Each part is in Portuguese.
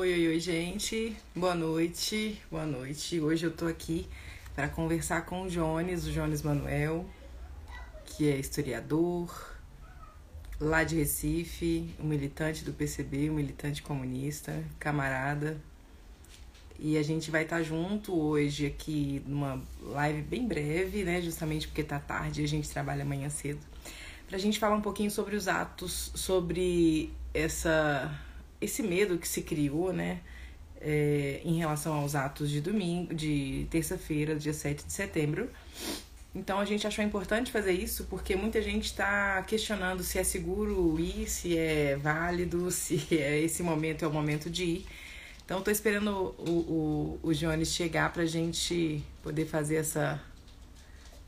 Oi, oi, oi, gente. Boa noite. Boa noite. Hoje eu tô aqui para conversar com o Jones, o Jones Manuel, que é historiador lá de Recife, um militante do PCB, um militante comunista, camarada. E a gente vai estar junto hoje aqui numa live bem breve, né? Justamente porque tá tarde e a gente trabalha amanhã cedo. Pra gente falar um pouquinho sobre os atos, sobre essa esse medo que se criou, né, é, em relação aos atos de domingo, de terça-feira, dia 7 de setembro. Então a gente achou importante fazer isso porque muita gente está questionando se é seguro ir, se é válido, se é, esse momento é o momento de ir. Então estou esperando o, o, o Jones chegar para a gente poder fazer essa,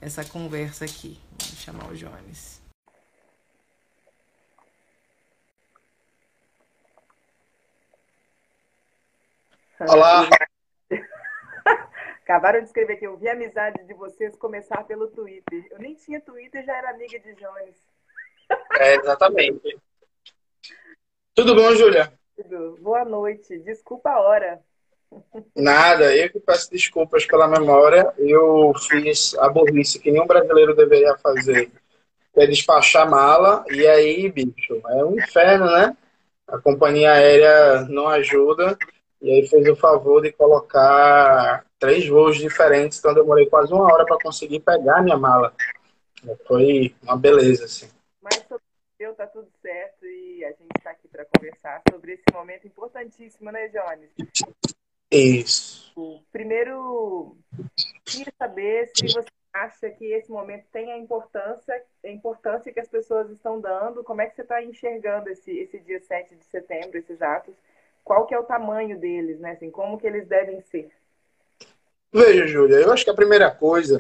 essa conversa aqui. Vamos chamar o Jones. Olá. Acabaram de escrever aqui, eu vi a amizade de vocês começar pelo Twitter. Eu nem tinha Twitter, já era amiga de Jones. É, exatamente. Tudo bom, Júlia? Tudo. Boa noite. Desculpa a hora. Nada, eu que peço desculpas pela memória. Eu fiz a burrice que nenhum brasileiro deveria fazer. É despachar mala, e aí, bicho, é um inferno, né? A companhia aérea não ajuda. E aí fez o favor de colocar três voos diferentes, então demorei quase uma hora para conseguir pegar a minha mala. Foi uma beleza, assim. Mas eu tá tudo certo e a gente está aqui para conversar sobre esse momento importantíssimo, né, Jones? Isso. Primeiro, queria saber se você acha que esse momento tem a importância, a importância que as pessoas estão dando, como é que você está enxergando esse, esse dia 7 de setembro, esses atos, qual que é o tamanho deles, né? Assim, como que eles devem ser? Veja, Júlia, eu acho que a primeira coisa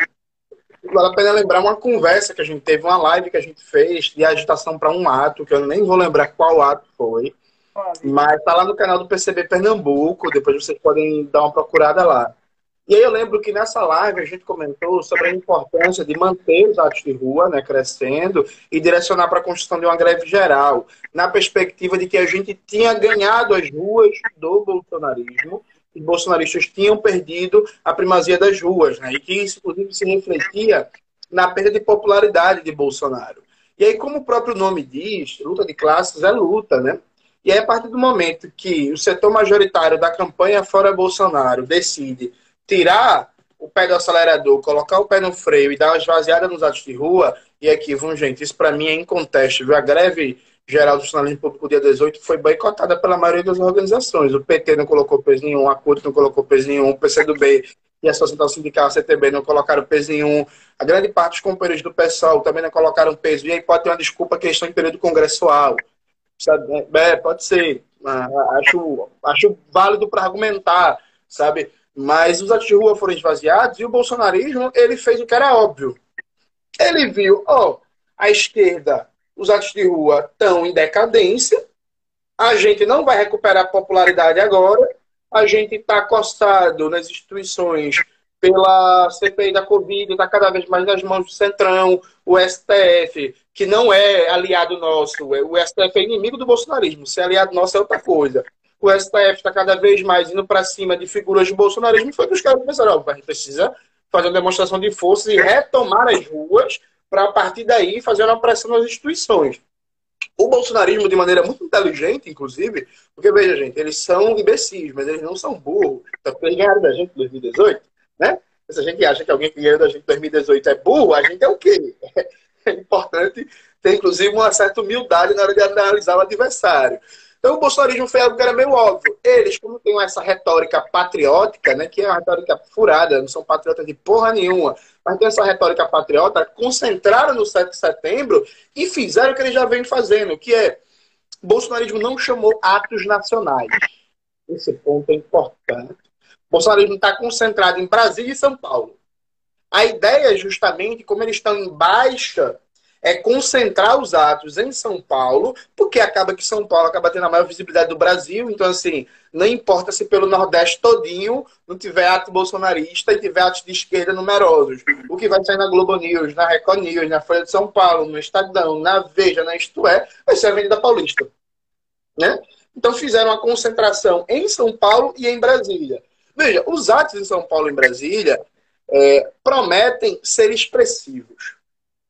vale a pena lembrar uma conversa que a gente teve, uma live que a gente fez de agitação para um ato, que eu nem vou lembrar qual ato foi, Óbvio. mas tá lá no canal do PCB Pernambuco, depois vocês podem dar uma procurada lá. E aí eu lembro que nessa live a gente comentou sobre a importância de manter os atos de rua né, crescendo e direcionar para a construção de uma greve geral, na perspectiva de que a gente tinha ganhado as ruas do bolsonarismo e bolsonaristas tinham perdido a primazia das ruas, né, e que isso, inclusive, se refletia na perda de popularidade de Bolsonaro. E aí, como o próprio nome diz, luta de classes é luta, né? E aí, a partir do momento que o setor majoritário da campanha Fora Bolsonaro decide tirar o pé do acelerador, colocar o pé no freio e dar uma esvaziada nos atos de rua, e aqui, vamos, gente, isso para mim é incontestável. A greve geral do jornalismo público dia 18 foi boicotada pela maioria das organizações. O PT não colocou peso nenhum, a CUT não colocou peso nenhum, o PCdoB e a Associação Sindical, a CTB, não colocaram peso nenhum. A grande parte dos companheiros do PSOL também não colocaram peso. E aí pode ter uma desculpa que eles estão em período congressual. Sabe? É, pode ser. Ah, acho, acho válido para argumentar, sabe? Mas os atos de rua foram esvaziados e o bolsonarismo ele fez o que era óbvio. Ele viu, ó, a esquerda, os atos de rua estão em decadência, a gente não vai recuperar popularidade agora, a gente está acostado nas instituições pela CPI da Covid, está cada vez mais nas mãos do Centrão, o STF, que não é aliado nosso, o STF é inimigo do bolsonarismo, ser aliado nosso é outra coisa o STF está cada vez mais indo para cima de figuras do bolsonarismo, foi que os caras pensaram, a gente precisa fazer uma demonstração de força e retomar as ruas para, a partir daí, fazer uma pressão nas instituições. O bolsonarismo, de maneira muito inteligente, inclusive, porque, veja, gente, eles são imbecis, mas eles não são burros. Então, eles ganharam da gente em 2018, né? Se a gente acha que alguém que ganhou da gente em 2018 é burro, a gente é o quê? É importante ter, inclusive, uma certa humildade na hora de analisar o adversário. Então, o bolsonarismo foi algo que era meio óbvio. Eles, como têm essa retórica patriótica, né, que é uma retórica furada, não são patriotas de porra nenhuma, mas tem essa retórica patriota, concentraram no 7 de setembro e fizeram o que eles já vêm fazendo, que é o bolsonarismo não chamou atos nacionais. Esse ponto é importante. O bolsonarismo está concentrado em Brasília e São Paulo. A ideia é justamente, como eles estão em baixa é concentrar os atos em São Paulo, porque acaba que São Paulo acaba tendo a maior visibilidade do Brasil, então assim, não importa se pelo Nordeste todinho não tiver ato bolsonarista e tiver atos de esquerda numerosos. O que vai sair na Globo News, na Record News, na Folha de São Paulo, no Estadão, na Veja, na Isto É, vai ser a Avenida Paulista. Né? Então fizeram a concentração em São Paulo e em Brasília. Veja, os atos em São Paulo e em Brasília é, prometem ser expressivos.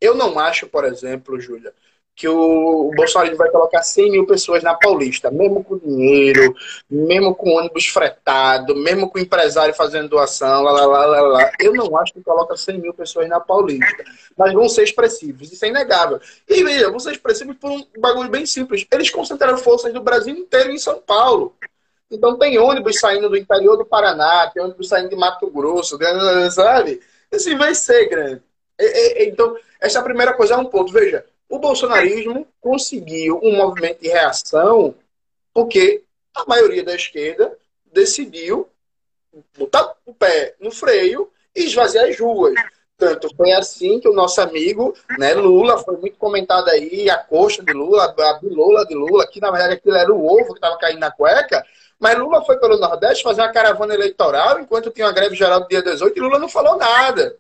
Eu não acho, por exemplo, Júlia, que o, Bolsonaro vai colocar 100 mil pessoas na Paulista, mesmo com dinheiro, mesmo com ônibus fretado, mesmo com empresário fazendo doação, lá, lá, lá, lá, lá. Eu não acho que coloca 100 mil pessoas na Paulista, mas vão ser expressivos, isso é inegável. E veja, vão ser expressivos por um bagulho bem simples. Eles concentraram forças do Brasil inteiro em São Paulo. Então tem ônibus saindo do interior do Paraná, tem ônibus saindo de Mato Grosso, sabe? Assim vai ser grande. Então, essa é a primeira coisa, é um ponto. Veja, o bolsonarismo conseguiu um movimento de reação porque a maioria da esquerda decidiu botar o pé no freio e esvaziar as ruas. Tanto foi assim que o nosso amigo né, Lula, foi muito comentado aí, a coxa de Lula, a bilola de Lula, que na verdade aquilo era o ovo que estava caindo na cueca, mas Lula foi pelo Nordeste fazer uma caravana eleitoral enquanto tinha uma greve geral do dia 18 e Lula não falou nada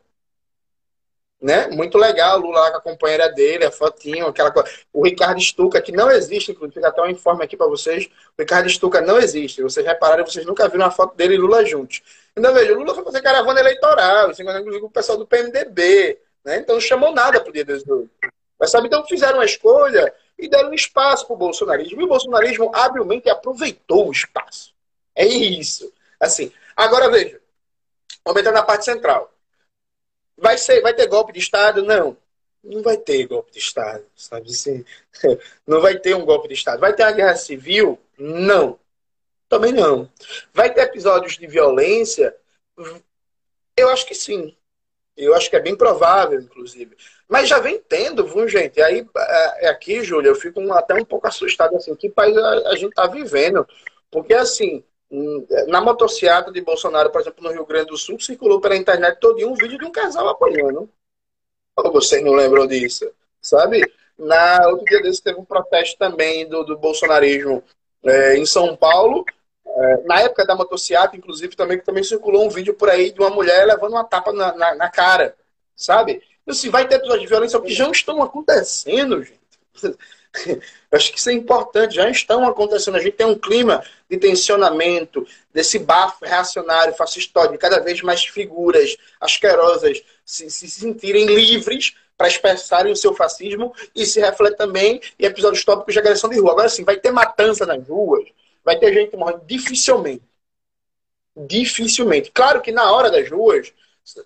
né? Muito legal, o Lula lá com a companheira dele, a fotinho, aquela coisa. O Ricardo Stuca, que não existe, inclusive, fica até um informe aqui para vocês. O Ricardo Stuca não existe. Vocês repararam, vocês nunca viram uma foto dele e Lula juntos. Então, veja, o Lula foi fazer caravana eleitoral, inclusive o pessoal do PMDB, né? Então não chamou nada pro dia 18. Mas sabe, então fizeram uma escolha e deram espaço pro bolsonarismo. E o bolsonarismo habilmente aproveitou o espaço. É isso. Assim, agora veja, entrar na parte central. Vai, ser, vai ter golpe de Estado? Não. Não vai ter golpe de Estado, sabe assim? Não vai ter um golpe de Estado. Vai ter uma guerra civil? Não. Também não. Vai ter episódios de violência? Eu acho que sim. Eu acho que é bem provável, inclusive. Mas já vem tendo, viu, gente? Aí, é, é aqui, Júlia, eu fico até um pouco assustado, assim, que país a, a gente está vivendo. Porque, assim, na motocicleta de Bolsonaro, por exemplo, no Rio Grande do Sul, circulou pela internet todo um vídeo de um casal apoiando. Ou vocês não lembram disso? Sabe? Na outro dia desse teve um protesto também do, do bolsonarismo é, em São Paulo. É, na época da motocicleta, inclusive, também, também circulou um vídeo por aí de uma mulher levando uma tapa na, na, na cara. Sabe? Então, se assim, vai ter episódios de violência que já estão acontecendo, gente. Eu acho que isso é importante, já estão acontecendo. A gente tem um clima de tensionamento, desse bafo reacionário, fascistóide, cada vez mais figuras asquerosas se, se sentirem livres para expressarem o seu fascismo e se reflete também em episódios tópicos de agressão de rua. Agora sim, vai ter matança nas ruas, vai ter gente morrendo dificilmente. Dificilmente. Claro que na hora das ruas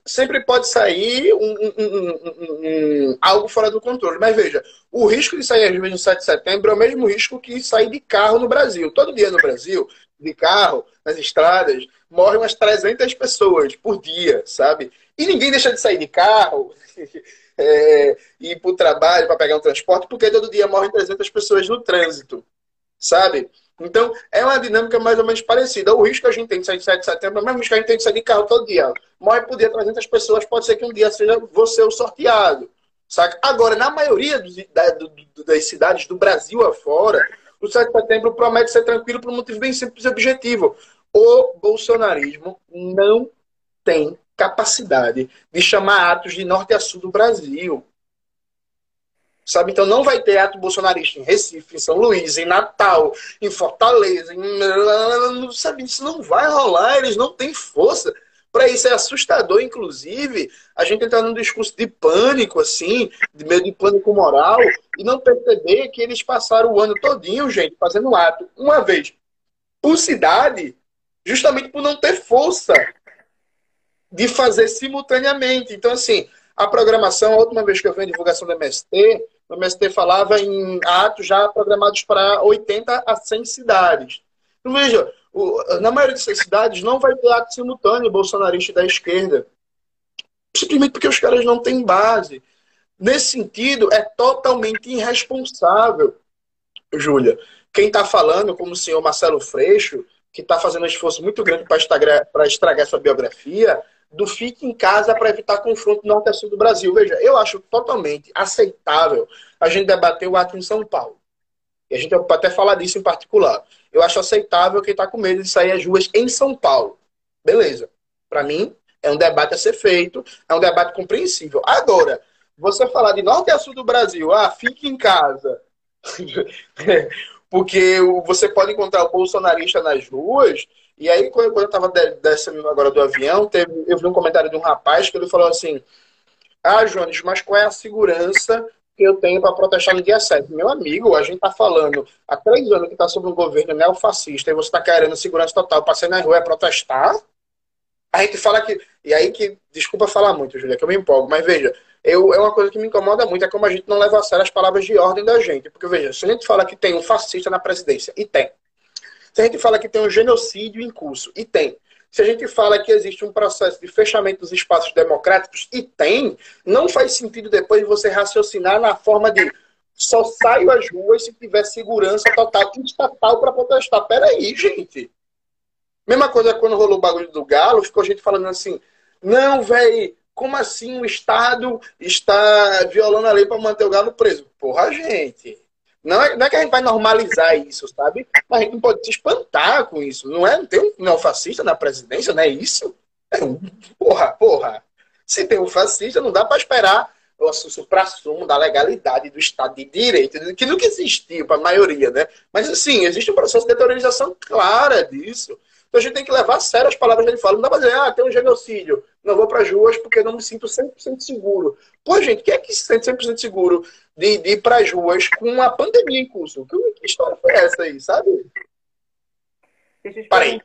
sempre pode sair um, um, um, algo fora do controle. Mas veja, o risco de sair às vezes no 7 de setembro é o mesmo risco que sair de carro no Brasil. Todo dia no Brasil, de carro, nas estradas, morrem umas 300 pessoas por dia, sabe? E ninguém deixa de sair de carro é, e ir para o trabalho para pegar um transporte, porque todo dia morrem 300 pessoas no trânsito, sabe? Então, é uma dinâmica mais ou menos parecida. O risco que a gente tem de sair de 7 de setembro é o mesmo risco que a gente tem de sair de carro todo dia. Morre por dia 300 pessoas, pode ser que um dia seja você o sorteado. Saca? Agora, na maioria dos, da, do, das cidades do Brasil afora, o 7 de setembro promete ser tranquilo por um motivo bem simples e objetivo. O bolsonarismo não tem capacidade de chamar atos de norte a sul do Brasil. Sabe? Então não vai ter ato bolsonarista em Recife, em São Luís, em Natal, em Fortaleza, em... sabe? Isso não vai rolar, eles não têm força. Para isso é assustador, inclusive, a gente entrar num discurso de pânico, assim, de meio de pânico moral, e não perceber que eles passaram o ano todinho, gente, fazendo ato, uma vez por cidade, justamente por não ter força de fazer simultaneamente. Então, assim, a programação, a última vez que eu vi a divulgação do MST, o MST falava em atos já programados para 80 a 100 cidades. Então, veja, o, na maioria dessas cidades não vai ter ato simultâneo bolsonarista da esquerda. Simplesmente porque os caras não têm base. Nesse sentido, é totalmente irresponsável, Júlia. Quem está falando, como o senhor Marcelo Freixo, que está fazendo um esforço muito grande para estragar, estragar sua biografia, do fique em casa para evitar confronto norte a sul do Brasil. Veja, eu acho totalmente aceitável a gente debater o ato em São Paulo. E a gente pode até falar disso em particular. Eu acho aceitável quem está com medo de sair às ruas em São Paulo. Beleza. Para mim, é um debate a ser feito, é um debate compreensível. Agora, você falar de norte a sul do Brasil, ah, fique em casa, Porque você pode encontrar o bolsonarista nas ruas, e aí quando eu estava descendo agora do avião, teve, eu vi um comentário de um rapaz que ele falou assim, ah, Jones, mas qual é a segurança que eu tenho para protestar no dia 7. Meu amigo, a gente está falando há três anos que está sob um governo neofascista e você está querendo segurança total para sair na rua é protestar? A gente fala que. E aí que. Desculpa falar muito, Julia, que eu me empolgo, mas veja, eu, é uma coisa que me incomoda muito, é como a gente não leva a sério as palavras de ordem da gente. Porque, veja, se a gente fala que tem um fascista na presidência, e tem. Se a gente fala que tem um genocídio em curso, e tem. Se a gente fala que existe um processo de fechamento dos espaços democráticos, e tem, não faz sentido depois você raciocinar na forma de só saio às ruas se tiver segurança total estatal para protestar. Peraí, gente. Mesma coisa quando rolou o bagulho do Galo, ficou gente falando assim: não, velho, como assim o Estado está violando a lei para manter o Galo preso? Porra, gente. Não é, não é que a gente vai normalizar isso, sabe? Mas a gente não pode se espantar com isso. Não é? Não tem um neofascista na presidência, não é isso? É um, porra, porra. Se tem um fascista, não dá para esperar o supra-sumo da legalidade do Estado de Direito, que nunca existiu para a maioria, né? Mas, assim, existe um processo de deteriorização clara disso. Então a gente tem que levar a sério as palavras que ele fala. Não dá pra dizer, ah, tem um genocídio, não vou para as ruas porque não me sinto 100% seguro. Pô, gente, quem é que se sente 100% seguro de, de ir para as ruas com uma pandemia em curso? Que, que história foi essa aí, sabe? Deixa eu Parei.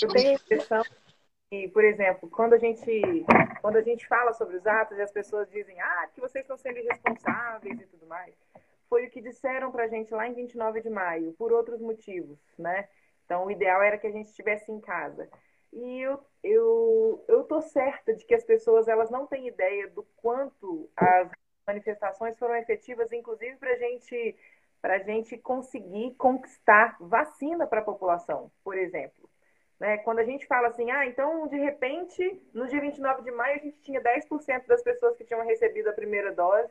Eu tenho a impressão que, por exemplo, quando a gente quando a gente fala sobre os atos e as pessoas dizem, ah, que vocês estão sendo irresponsáveis e tudo mais, foi o que disseram para a gente lá em 29 de maio, por outros motivos, né? Então, o ideal era que a gente estivesse em casa. E eu, eu, eu tô certa de que as pessoas elas não têm ideia do quanto as manifestações foram efetivas, inclusive para gente, a gente conseguir conquistar vacina para a população, por exemplo. Né? Quando a gente fala assim, ah, então, de repente, no dia 29 de maio, a gente tinha 10% das pessoas que tinham recebido a primeira dose,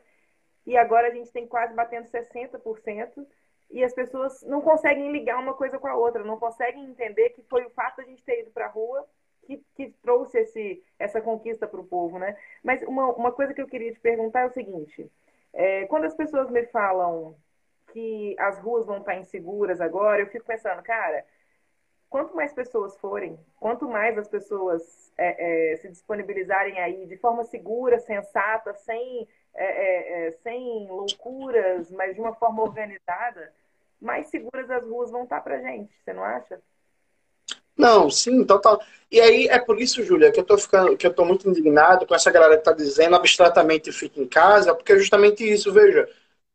e agora a gente tem quase batendo 60% e as pessoas não conseguem ligar uma coisa com a outra, não conseguem entender que foi o fato de a gente ter ido para a rua que, que, trouxe esse, essa conquista para o povo, né? Mas uma, uma coisa que eu queria te perguntar é o seguinte: é, quando as pessoas me falam que as ruas vão estar inseguras agora, eu fico pensando, cara, quanto mais pessoas forem, quanto mais as pessoas é, é, se disponibilizarem aí de forma segura, sensata, sem, é, é, é, sem loucuras, mas de uma forma organizada, mais seguras as ruas vão estar para gente, você não acha? Não, sim, total. E aí é por isso, Júlia, que eu tô ficando, que eu tô muito indignado com essa galera que tá dizendo abstratamente fica em casa, porque é justamente isso, veja.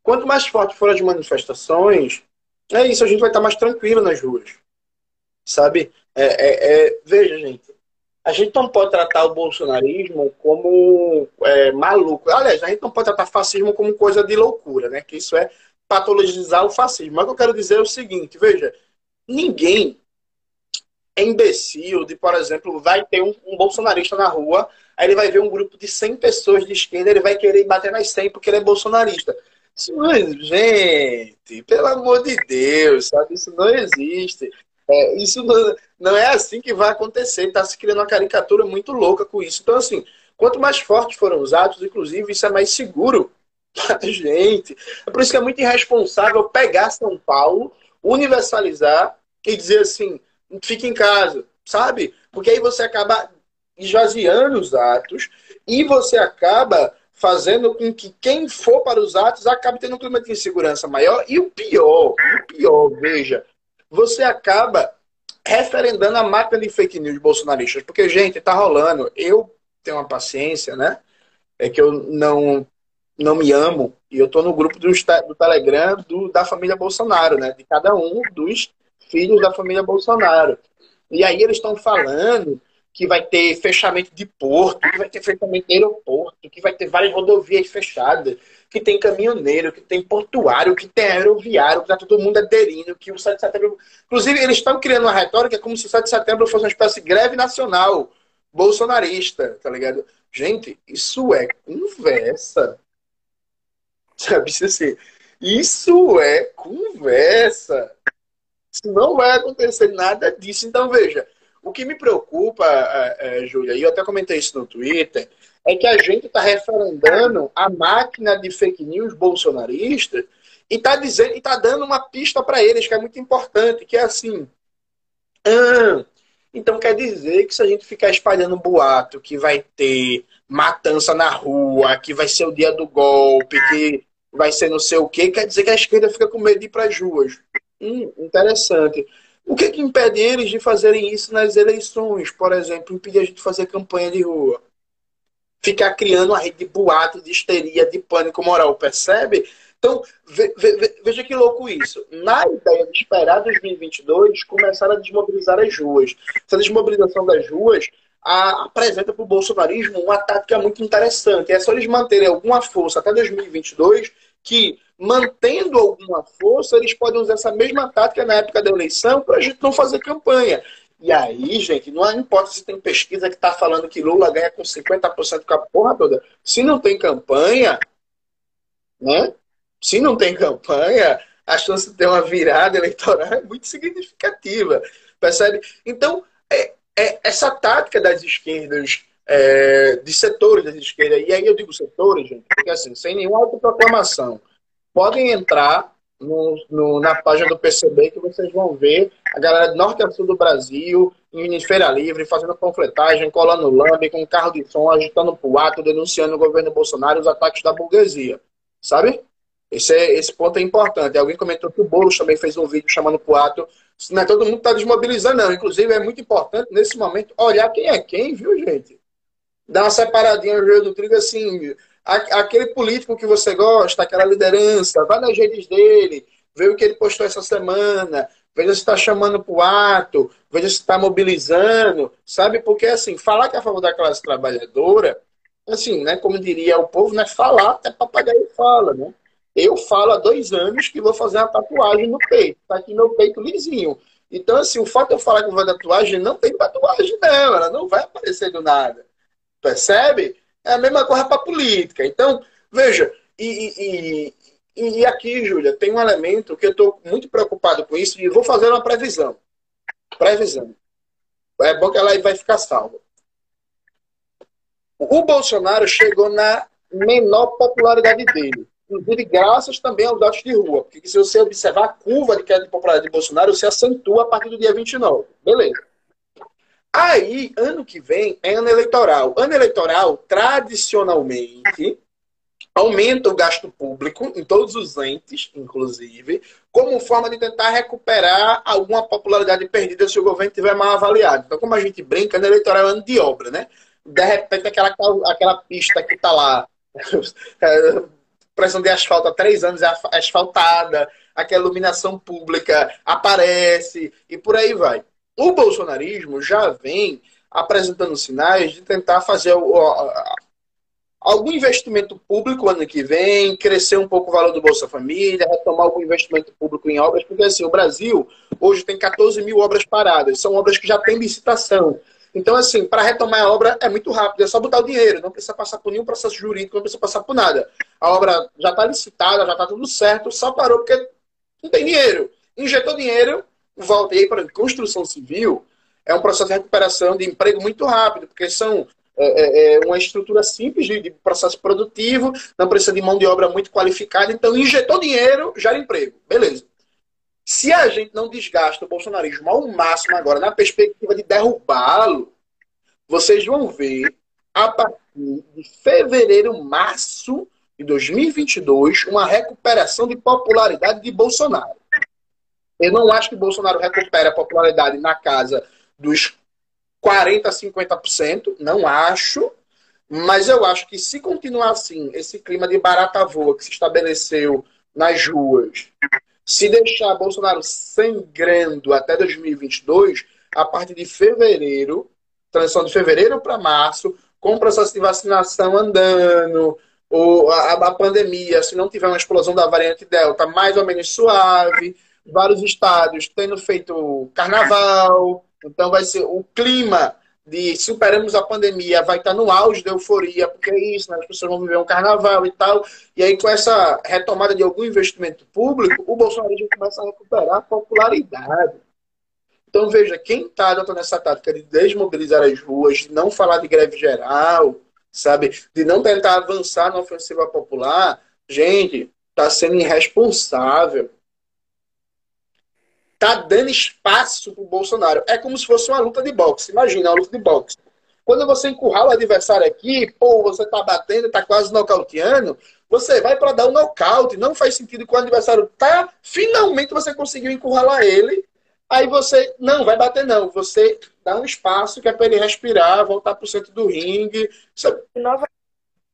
Quanto mais forte for as manifestações, é isso, a gente vai estar mais tranquilo nas ruas. Sabe? É, é, é, veja, gente, a gente não pode tratar o bolsonarismo como é, maluco. Aliás, a gente não pode tratar fascismo como coisa de loucura, né? Que isso é patologizar o fascismo. Mas o que eu quero dizer é o seguinte, veja, ninguém é imbecil de, por exemplo, vai ter um, um, bolsonarista na rua, aí ele vai ver um grupo de 100 pessoas de esquerda, ele vai querer bater nas 100 porque ele é bolsonarista. Isso não gente, pelo amor de Deus, sabe? Isso não existe. É, isso não, não, é assim que vai acontecer. Está se criando uma caricatura muito louca com isso. Então, assim, quanto mais fortes foram os atos, inclusive, isso é mais seguro gente. É por isso que é muito irresponsável pegar São Paulo, universalizar e dizer assim, fique em casa, sabe? Porque aí você acaba esvaziando os atos e você acaba fazendo com que quem for para os atos acabe tendo um clima de insegurança maior. E o pior, o pior, veja, você acaba referendando a máquina de fake news bolsonaristas. Porque, gente, tá rolando. Eu tenho uma paciência, né? É que eu não não me amo, e eu estou no grupo do, do Telegram do, da família Bolsonaro, né? De cada um dos filhos da família Bolsonaro. E aí eles estão falando que vai ter fechamento de porto, que vai ter fechamento de aeroporto, que vai ter várias rodovias fechadas, que tem caminhoneiro, que tem portuário, que tem aeroviário, que tá todo mundo aderindo, que o 7 de setembro. Inclusive, eles estão criando uma retórica como se o 7 de setembro fosse uma espécie de greve nacional bolsonarista, tá ligado? Gente, isso é conversa. Sabe? Assim, isso é conversa. Isso não vai acontecer nada disso. Então, veja, o que me preocupa, é, é, Júlia, e eu até comentei isso no Twitter, é que a gente está referendando a máquina de fake news bolsonarista e está dizendo, e tá dando uma pista para eles que é muito importante, que é assim. Ah, então quer dizer que se a gente ficar espalhando boato que vai ter matança na rua, que vai ser o dia do golpe, que vai ser não sei o quê, quer dizer que a esquerda fica com medo de ir para as ruas. Hum, interessante. O que, que impede eles de fazerem isso nas eleições? Por exemplo, impedir a gente de fazer campanha de rua. Ficar criando uma rede de boato, de histeria, de pânico moral, percebe? Então, ve, ve, veja que louco isso. Na ideia de esperar 2022, começaram a desmobilizar as ruas. Essa desmobilização das ruas a, apresenta para o bolsonarismo uma tática muito interessante. É só eles manterem alguma força até 2022 que, mantendo alguma força, eles podem usar essa mesma tática na época da eleição para a gente não fazer campanha. E aí, gente, não importa se tem pesquisa que está falando que Lula ganha com 50% com a porra toda. Se não tem campanha, né? Se não tem campanha, a chance de ter uma virada eleitoral é muito significativa. Percebe? Então, é, é essa tática das esquerdas é, de setores da esquerda. E aí eu digo setores, gente, porque assim, sem nenhuma autoproclamação, podem entrar no, no, na página do PCB que vocês vão ver a galera de norte a sul do Brasil, em Feira Livre, fazendo panfletagem, colando lambe, com carro de som, agitando pro ato, denunciando o governo Bolsonaro os ataques da burguesia. Sabe? Esse, é, esse ponto é importante. Alguém comentou que o Boulos também fez um vídeo chamando pro ato. Não é todo mundo está desmobilizando, não. Inclusive, é muito importante, nesse momento, olhar quem é quem, viu, gente? Dar uma separadinha no joio do trigo, assim, aquele político que você gosta, aquela liderança, vai nas redes dele, vê o que ele postou essa semana, veja se está chamando para o ato, veja se está mobilizando, sabe? Porque, assim, falar que é a favor da classe trabalhadora, assim, né, como diria o povo, não é falar, até papagaio fala, né? Eu falo há dois anos que vou fazer uma tatuagem no peito, tá aqui meu peito lisinho. Então, assim, o fato de eu falar que vou fazer tatuagem, não tem tatuagem dela, ela não vai aparecer do nada. Percebe? É a mesma coisa para política. Então, veja, e, e, e aqui, Júlia, tem um elemento que eu estou muito preocupado com isso e vou fazer uma previsão. Previsão. É bom que ela vai ficar salva. O Bolsonaro chegou na menor popularidade dele. Inclusive, graças também aos dados de rua. Porque se você observar a curva de queda de popularidade de Bolsonaro, se acentua a partir do dia 29. Beleza. Aí, ano que vem é ano eleitoral. Ano eleitoral, tradicionalmente, aumenta o gasto público em todos os entes, inclusive, como forma de tentar recuperar alguma popularidade perdida se o governo tiver mal avaliado. Então, como a gente brinca, ano eleitoral é ano de obra, né? De repente, aquela, aquela pista que está lá, pressão de asfalto há três anos é asfaltada, aquela iluminação pública aparece e por aí vai. O bolsonarismo já vem apresentando sinais de tentar fazer algum investimento público ano que vem, crescer um pouco o valor do Bolsa Família, retomar algum investimento público em obras, porque assim, o Brasil hoje tem 14 mil obras paradas, são obras que já têm licitação. Então, assim, para retomar a obra é muito rápido, é só botar o dinheiro, não precisa passar por nenhum processo jurídico, não precisa passar por nada. A obra já está licitada, já está tudo certo, só parou porque não tem dinheiro. Injetou dinheiro, volta. E aí, para construção civil, é um processo de recuperação de emprego muito rápido, porque são é, é, é, uma estrutura simples de, de, processo produtivo, não precisa de mão de obra muito qualificada, então injetou dinheiro, gera emprego. Beleza. Se a gente não desgasta o bolsonarismo ao máximo agora, na perspectiva de derrubá-lo, vocês vão ver, a partir de fevereiro, março de 2022, uma recuperação de popularidade de Bolsonaro. Eu não acho que Bolsonaro recupere a popularidade na casa dos 40% a 50%, não acho. Mas eu acho que se continuar assim, esse clima de barata voa que se estabeleceu nas ruas, se deixar Bolsonaro sangrando até 2022, a partir de fevereiro, transição de fevereiro para março, com o processo de vacinação andando, ou a, a, pandemia, se não tiver uma explosão da variante Delta mais ou menos suave, vários estados tendo feito carnaval, então vai ser o clima de superamos a pandemia, vai estar no auge da euforia, porque é isso, né? as pessoas vão viver um carnaval e tal, e aí com essa retomada de algum investimento público, o Bolsonaro já começa a recuperar popularidade. Então, veja, quem está adotando essa tática de desmobilizar as ruas, de não falar de greve geral, sabe? De não tentar avançar na ofensiva popular, gente, está sendo irresponsável. Está dando espaço para o Bolsonaro. É como se fosse uma luta de boxe. Imagina, uma luta de boxe. Quando você encurrala o adversário aqui, pô, você tá batendo, tá quase nocauteando, você vai para dar um nocaute. Não faz sentido quando o adversário tá, finalmente você conseguiu encurralar ele. Aí você, não, vai bater não. Você dá um espaço que é para ele respirar, voltar para o centro do ringue.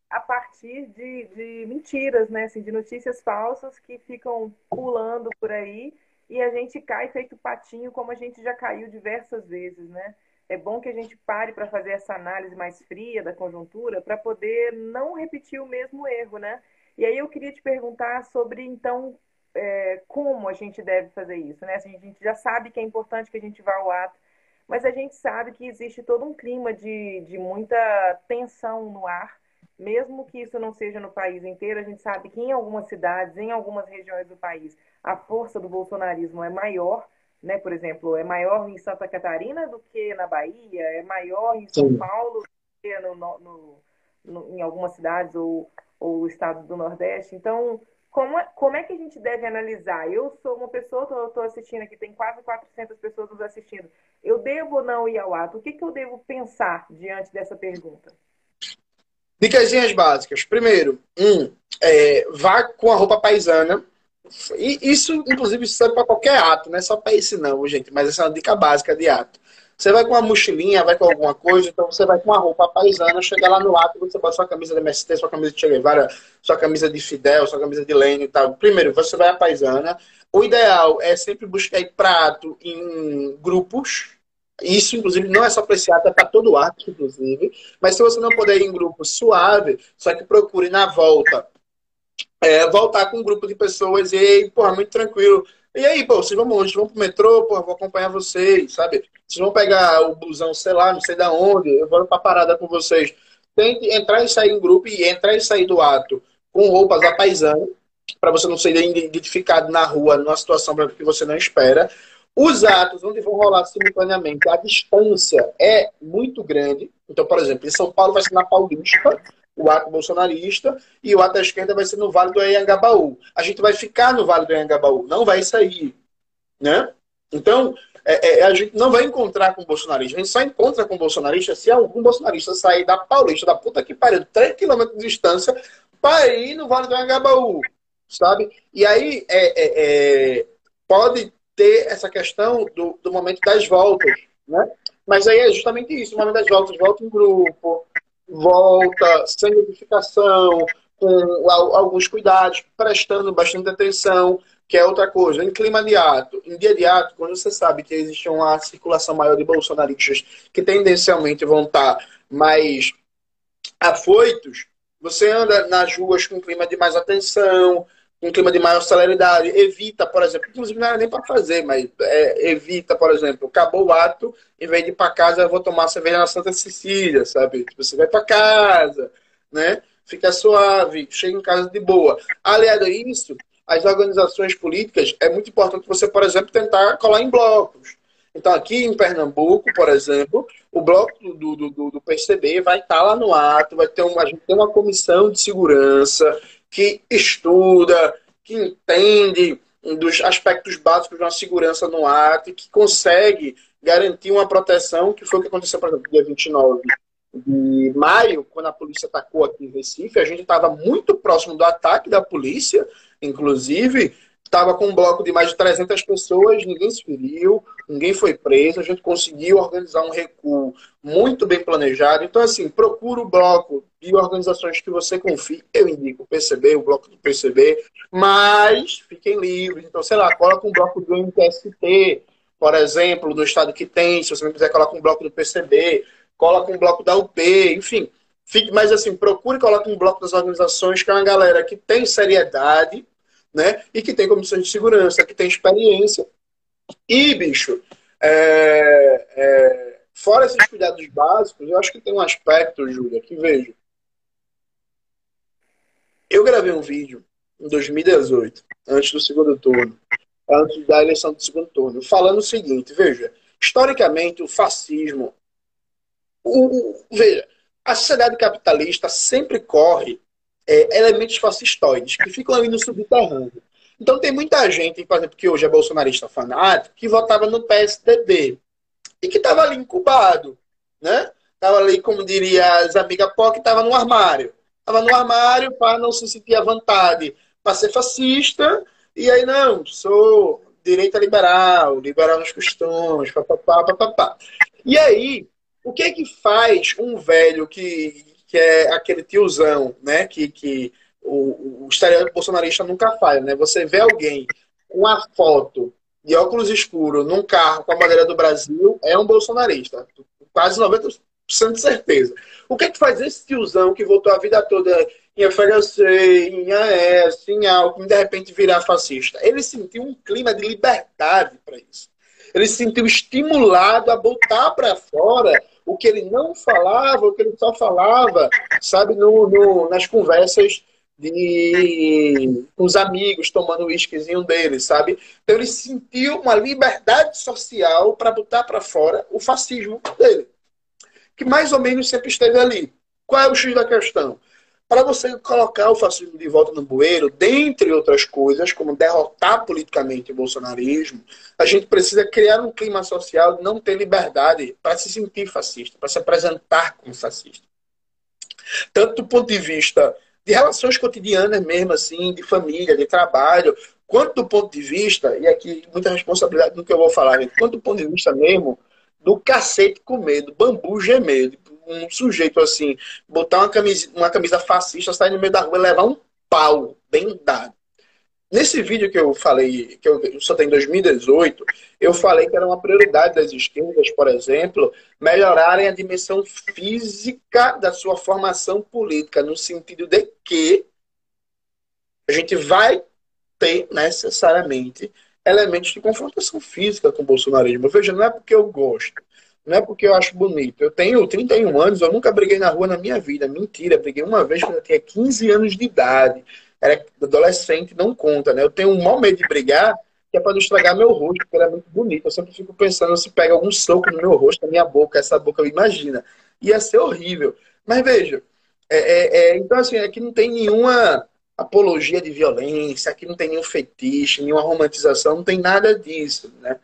A partir de, de mentiras, né? Assim, de notícias falsas que ficam pulando por aí e a gente cai feito patinho, como a gente já caiu diversas vezes, né? é bom que a gente pare para fazer essa análise mais fria da conjuntura para poder não repetir o mesmo erro, né? E aí eu queria te perguntar sobre, então, é, como a gente deve fazer isso, né? A gente já sabe que é importante que a gente vá ao ato, mas a gente sabe que existe todo um clima de, de muita tensão no ar, mesmo que isso não seja no país inteiro, a gente sabe que em algumas cidades, em algumas regiões do país, a força do bolsonarismo é maior, né? Por exemplo, é maior em Santa Catarina do que na Bahia, é maior em São Sim. Paulo do que no, no, no, em algumas cidades ou, ou estado do Nordeste. Então, como é, como é que a gente deve analisar? Eu sou uma pessoa, estou assistindo aqui, tem quase 400 pessoas nos assistindo. Eu devo ou não ir ao ato? O que, que eu devo pensar diante dessa pergunta? Dicas básicas. Primeiro, um, é, vá com a roupa paisana, e isso, inclusive, serve para qualquer ato, não é só para esse não, gente, mas essa é uma dica básica de ato. Você vai com uma mochilinha, vai com alguma coisa, então você vai com uma roupa paisana, chega lá no ato, você bota sua camisa de MST, sua camisa de Che Guevara, sua camisa de Fidel, sua camisa de Lênin e tal. Primeiro, você vai a paisana. O ideal é sempre buscar ir prato em grupos. Isso, inclusive, não é só para esse ato, é para todo ato, inclusive. Mas se você não puder ir em grupo suave, só que procure na volta é, voltar com um grupo de pessoas e aí, porra, muito tranquilo. E aí, pô, vocês vão longe, vão pro metrô, porra, vou acompanhar vocês, sabe? Vocês vão pegar o busão, sei lá, não sei da onde, eu vou pra parada com vocês. Tente entrar e sair em grupo e entrar e sair do ato com roupas a paisano, para você não ser identificado na rua numa situação que você não espera. Os atos onde vão rolar simultaneamente, a distância é muito grande. Então, por exemplo, em São Paulo vai ser na Paulista, o ato bolsonarista, e o ato da esquerda vai ser no Vale do Anhangabaú. A gente vai ficar no Vale do Anhangabaú, não vai sair. Né? Então, é, é, a gente não vai encontrar com bolsonarista. A gente só encontra com bolsonarista se algum bolsonarista sair da Paulista, da puta que pariu, 3 km de distância, para ir no Vale do Anhangabaú. Sabe? E aí é, é, é, pode ter essa questão do, do momento das voltas. Né? Mas aí é justamente isso, o momento das voltas, volta em grupo, volta sem notificação, com alguns cuidados, prestando bastante atenção, que é outra coisa. Em clima de ato, em dia de ato, quando você sabe que existe uma circulação maior de bolsonaristas que tendencialmente vão estar mais afoitos, você anda nas ruas com um clima de mais atenção, um clima de maior celeridade. Evita, por exemplo, inclusive não era nem para fazer, mas é, evita, por exemplo, acabou o ato, em vez de ir para casa, eu vou tomar cerveja na Santa Cecília, sabe? Tipo, você vai para casa, né? Fica suave, chega em casa de boa. Aliado a isso, as organizações políticas, é muito importante você, por exemplo, tentar colar em blocos. Então, aqui em Pernambuco, por exemplo, o bloco do, do, do, do PCB vai estar lá no ato, vai ter uma, a gente tem uma comissão de segurança, que estuda, que entende dos aspectos básicos de uma segurança no ato e que consegue garantir uma proteção, que foi o que aconteceu, por exemplo, dia 29 de maio, quando a polícia atacou aqui em Recife, a gente estava muito próximo do ataque da polícia, inclusive, estava com um bloco de mais de 300 pessoas, ninguém se feriu, ninguém foi preso, a gente conseguiu organizar um recuo muito bem planejado. Então, assim, procura o bloco de organizações que você confie. Eu indico o PCB, o bloco do PCB, mas fiquem livres. Então, sei lá, coloca um bloco do MTST, por exemplo, do estado que tem, se você não quiser, coloca um bloco do PCB, coloca um bloco da UP, enfim. Fique, mas assim, procure colocar um bloco das organizações que é uma galera que tem seriedade, né? E que tem comissões de segurança, que tem experiência. E, bicho, é, é, fora esses cuidados básicos, eu acho que tem um aspecto, Júlia, que vejo. Eu gravei um vídeo em 2018, antes do segundo turno, antes da eleição do segundo turno, falando o seguinte, veja, Historicamente, o fascismo. O, veja, a sociedade capitalista sempre corre é, elementos fascistoides que ficam ali no subterrâneo. Então tem muita gente, por exemplo, que hoje é bolsonarista fanático, que votava no PSDB e que estava ali incubado, né? Ali, como diria as amigas POC, estava no armário. Estava no armário para não se sentir à vontade para ser fascista, e aí não, sou direita liberal, liberal nos costumes, papapá, papapá. E aí, o que é que faz um velho que, que é aquele tiozão, né, que, que o, o estereótipo bolsonarista nunca falha, né? Você vê alguém com a foto de óculos escuros num carro com a bandeira do Brasil, é um bolsonarista. Quase 90% de certeza. O que é que faz esse tiozão que voltou a vida toda em FHC, em AES, em Alckmin, de repente virar fascista? Ele sentiu um clima de liberdade para isso. Ele se sentiu estimulado a botar para fora o que ele não falava, o que ele só falava, sabe, no, no nas conversas de com os amigos tomando o uísquezinho dele, sabe? Então ele sentiu uma liberdade social para botar para fora o fascismo dele, que mais ou menos sempre esteve ali. Qual é o X da questão? Para você colocar o fascismo de volta no bueiro, dentre outras coisas, como derrotar politicamente o bolsonarismo, a gente precisa criar um clima social de não ter liberdade para se sentir fascista, para se apresentar como fascista. Tanto do ponto de vista de relações cotidianas mesmo, assim, de família, de trabalho, quanto do ponto de vista, e aqui muita responsabilidade no que eu vou falar, quanto do ponto de vista mesmo do cacete comer, do bambu gemer, um sujeito assim, botar uma camisa, uma camisa fascista, sair no meio da rua e levar um pau bem dado. Nesse vídeo que eu falei, que eu só tem em 2018, eu falei que era uma prioridade das esquerdas, por exemplo, melhorarem a dimensão física da sua formação política, no sentido de que a gente vai ter necessariamente elementos de confrontação física com o bolsonarismo. Veja, não é porque eu gosto, não é porque eu acho bonito. Eu tenho 31 anos, eu nunca briguei na rua na minha vida. Mentira, briguei uma vez quando eu tinha 15 anos de idade era adolescente, não conta, né? Eu tenho um mau medo de brigar, que é para não estragar meu rosto, porque ele é muito bonito. Eu sempre fico pensando se pega algum soco no meu rosto, na minha boca, essa boca, imagina. Ia ser horrível. Mas veja, é, é, é, então assim, aqui não tem nenhuma apologia de violência, aqui não tem nenhum fetiche, nenhuma romantização, não tem nada disso, né?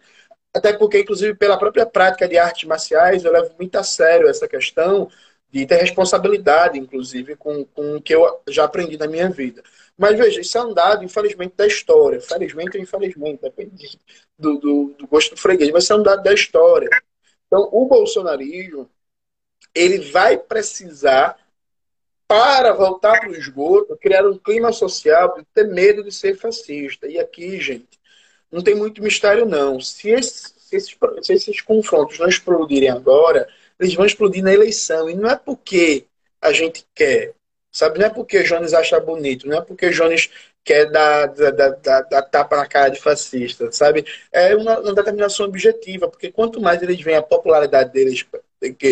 Até porque, inclusive, pela própria prática de artes marciais, eu levo muito a sério essa questão de ter responsabilidade, inclusive, com, com o que eu já aprendi na minha vida. Mas veja, isso é um dado, infelizmente, da história. Felizmente ou infelizmente, depende do, do, do gosto do freguês, mas isso é um dado da história. Então, o bolsonarismo, ele vai precisar, para voltar para o esgoto, criar um clima social ter medo de ser fascista. E aqui, gente, não tem muito mistério, não. Se esses, se esses, se esses confrontos não explodirem agora, eles vão explodir na eleição. E não é porque a gente quer, Sabe? Não é porque Jones acha bonito, não é porque Jones quer dar, dar, dar, dar tapa na cara de fascista, sabe? É uma, uma, determinação objetiva, porque quanto mais eles veem a popularidade deles,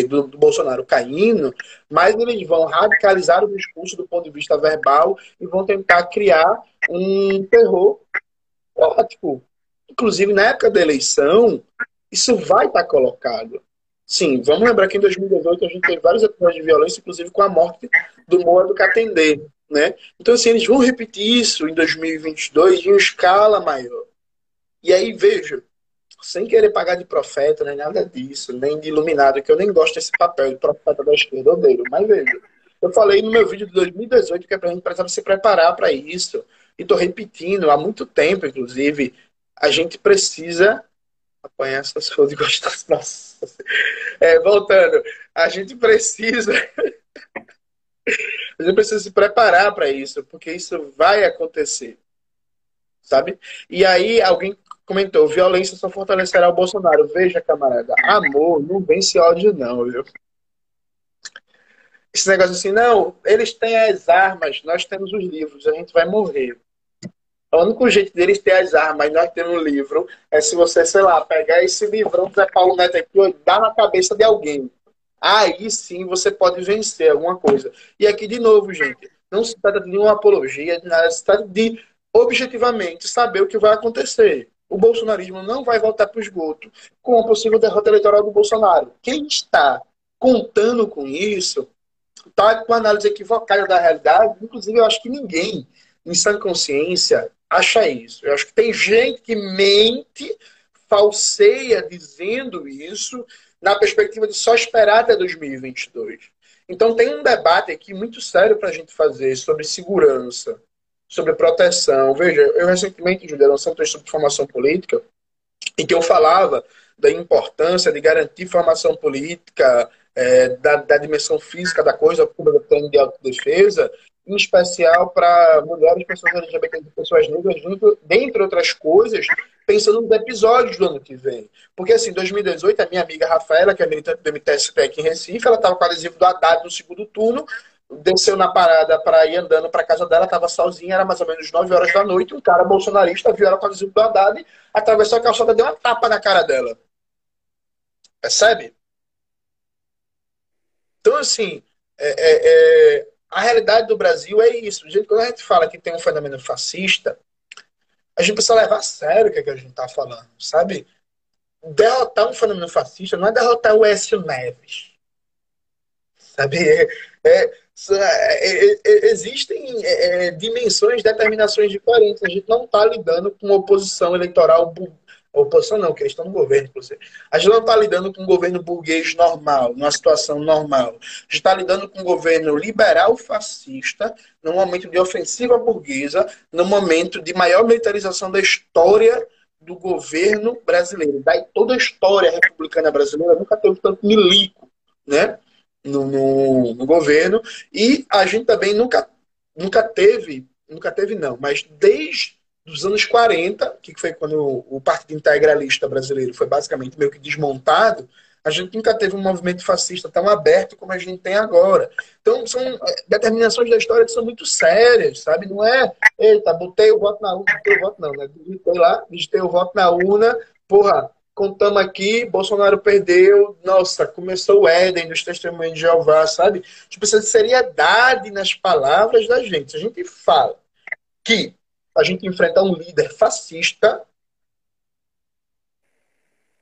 do, do Bolsonaro caindo, mais eles vão radicalizar o discurso do ponto de vista verbal e vão tentar criar um terror ótimo. Inclusive, na época da eleição, isso vai estar colocado. Sim, vamos lembrar que em 2018 a gente teve vários episódios de violência, inclusive com a morte do Moa do Catendê, né? Então, assim, eles vão repetir isso em 2022 em escala maior. E aí, veja, sem querer pagar de profeta, nem nada disso, nem de iluminado, que eu nem gosto desse papel de profeta da esquerda, odeio. Mas veja, eu falei no meu vídeo de 2018 que é a gente precisava se preparar para isso. E estou repetindo há muito tempo, inclusive, a gente precisa apanhar essas coisas das é, voltando, a gente precisa. a gente precisa se preparar para isso, porque isso vai acontecer. Sabe? E aí alguém comentou: violência só fortalecerá o Bolsonaro. Veja, camarada, amor não vence ódio, não, viu? Esse negócio assim, não, eles têm as armas, nós temos os livros, a gente vai morrer. O único jeito deles ter as armas, nós temos um livro, é se você, sei lá, pegar esse livrão do Zé Paulo Neto aqui e dar na cabeça de alguém. Aí sim você pode vencer alguma coisa. E aqui, de novo, gente, não se trata de nenhuma apologia, de nada, se trata de objetivamente saber o que vai acontecer. o bolsonarismo não vai voltar para o esgoto com a possível derrota eleitoral do Bolsonaro. Quem está contando com isso está com análise equivocada da realidade. Inclusive, eu acho que ninguém, em sã consciência, acha isso. Eu acho que tem gente que mente, falseia dizendo isso, na perspectiva de só esperar até 2022. Então, tem um debate aqui muito sério para a gente fazer sobre segurança, sobre proteção. Veja, eu recentemente, lancei um texto sobre formação política, em que eu falava da importância de garantir formação política, é, da, da, dimensão física da coisa, pública plano de autodefesa, em especial para mulheres, pessoas LGBT pessoas negras, dentre outras coisas, pensando nos episódios do ano que vem. Porque, assim, em 2018, a minha amiga Rafaela, que é militante do MTST aqui em Recife, ela estava com o adesivo do Haddad no segundo turno, desceu na parada para ir andando para casa dela, estava sozinha, era mais ou menos 9 horas da noite, um cara bolsonarista viu ela com o adesivo do Haddad, atravessou a calçada, deu uma tapa na cara dela. Percebe? Então, assim, é, é, é, a realidade do Brasil é isso. Gente, quando a gente fala que tem um fenômeno fascista, a gente precisa levar a sério o que, é que a gente está falando, sabe? Derrotar um fenômeno fascista não é derrotar o Écio Neves. Sabe? É, é, é, existem dimensões, determinações diferentes. A gente não está lidando com oposição eleitoral oposição não, que eles estão no governo, inclusive. A gente não está lidando com um governo burguês normal, numa situação normal. A gente está lidando com um governo liberal fascista, num momento de ofensiva burguesa, num momento de maior militarização da história do governo brasileiro. Daí toda a história republicana brasileira nunca teve tanto milico, né? No, no, no governo. E a gente também nunca, nunca teve, nunca teve não, mas desde dos anos 40, que foi quando o Partido Integralista Brasileiro foi basicamente meio que desmontado, a gente nunca teve um movimento fascista tão aberto como a gente tem agora. Então, são é, determinações da história que são muito sérias, sabe? Não é, eita, botei o voto na urna, botei o voto não, né? Digitei lá, digitei o voto na urna, porra, contamos aqui, Bolsonaro perdeu, nossa, começou o Éden dos testemunhos de Jeová, sabe? Tipo, essa seriedade nas palavras da gente. A gente fala que a gente enfrentar um líder fascista,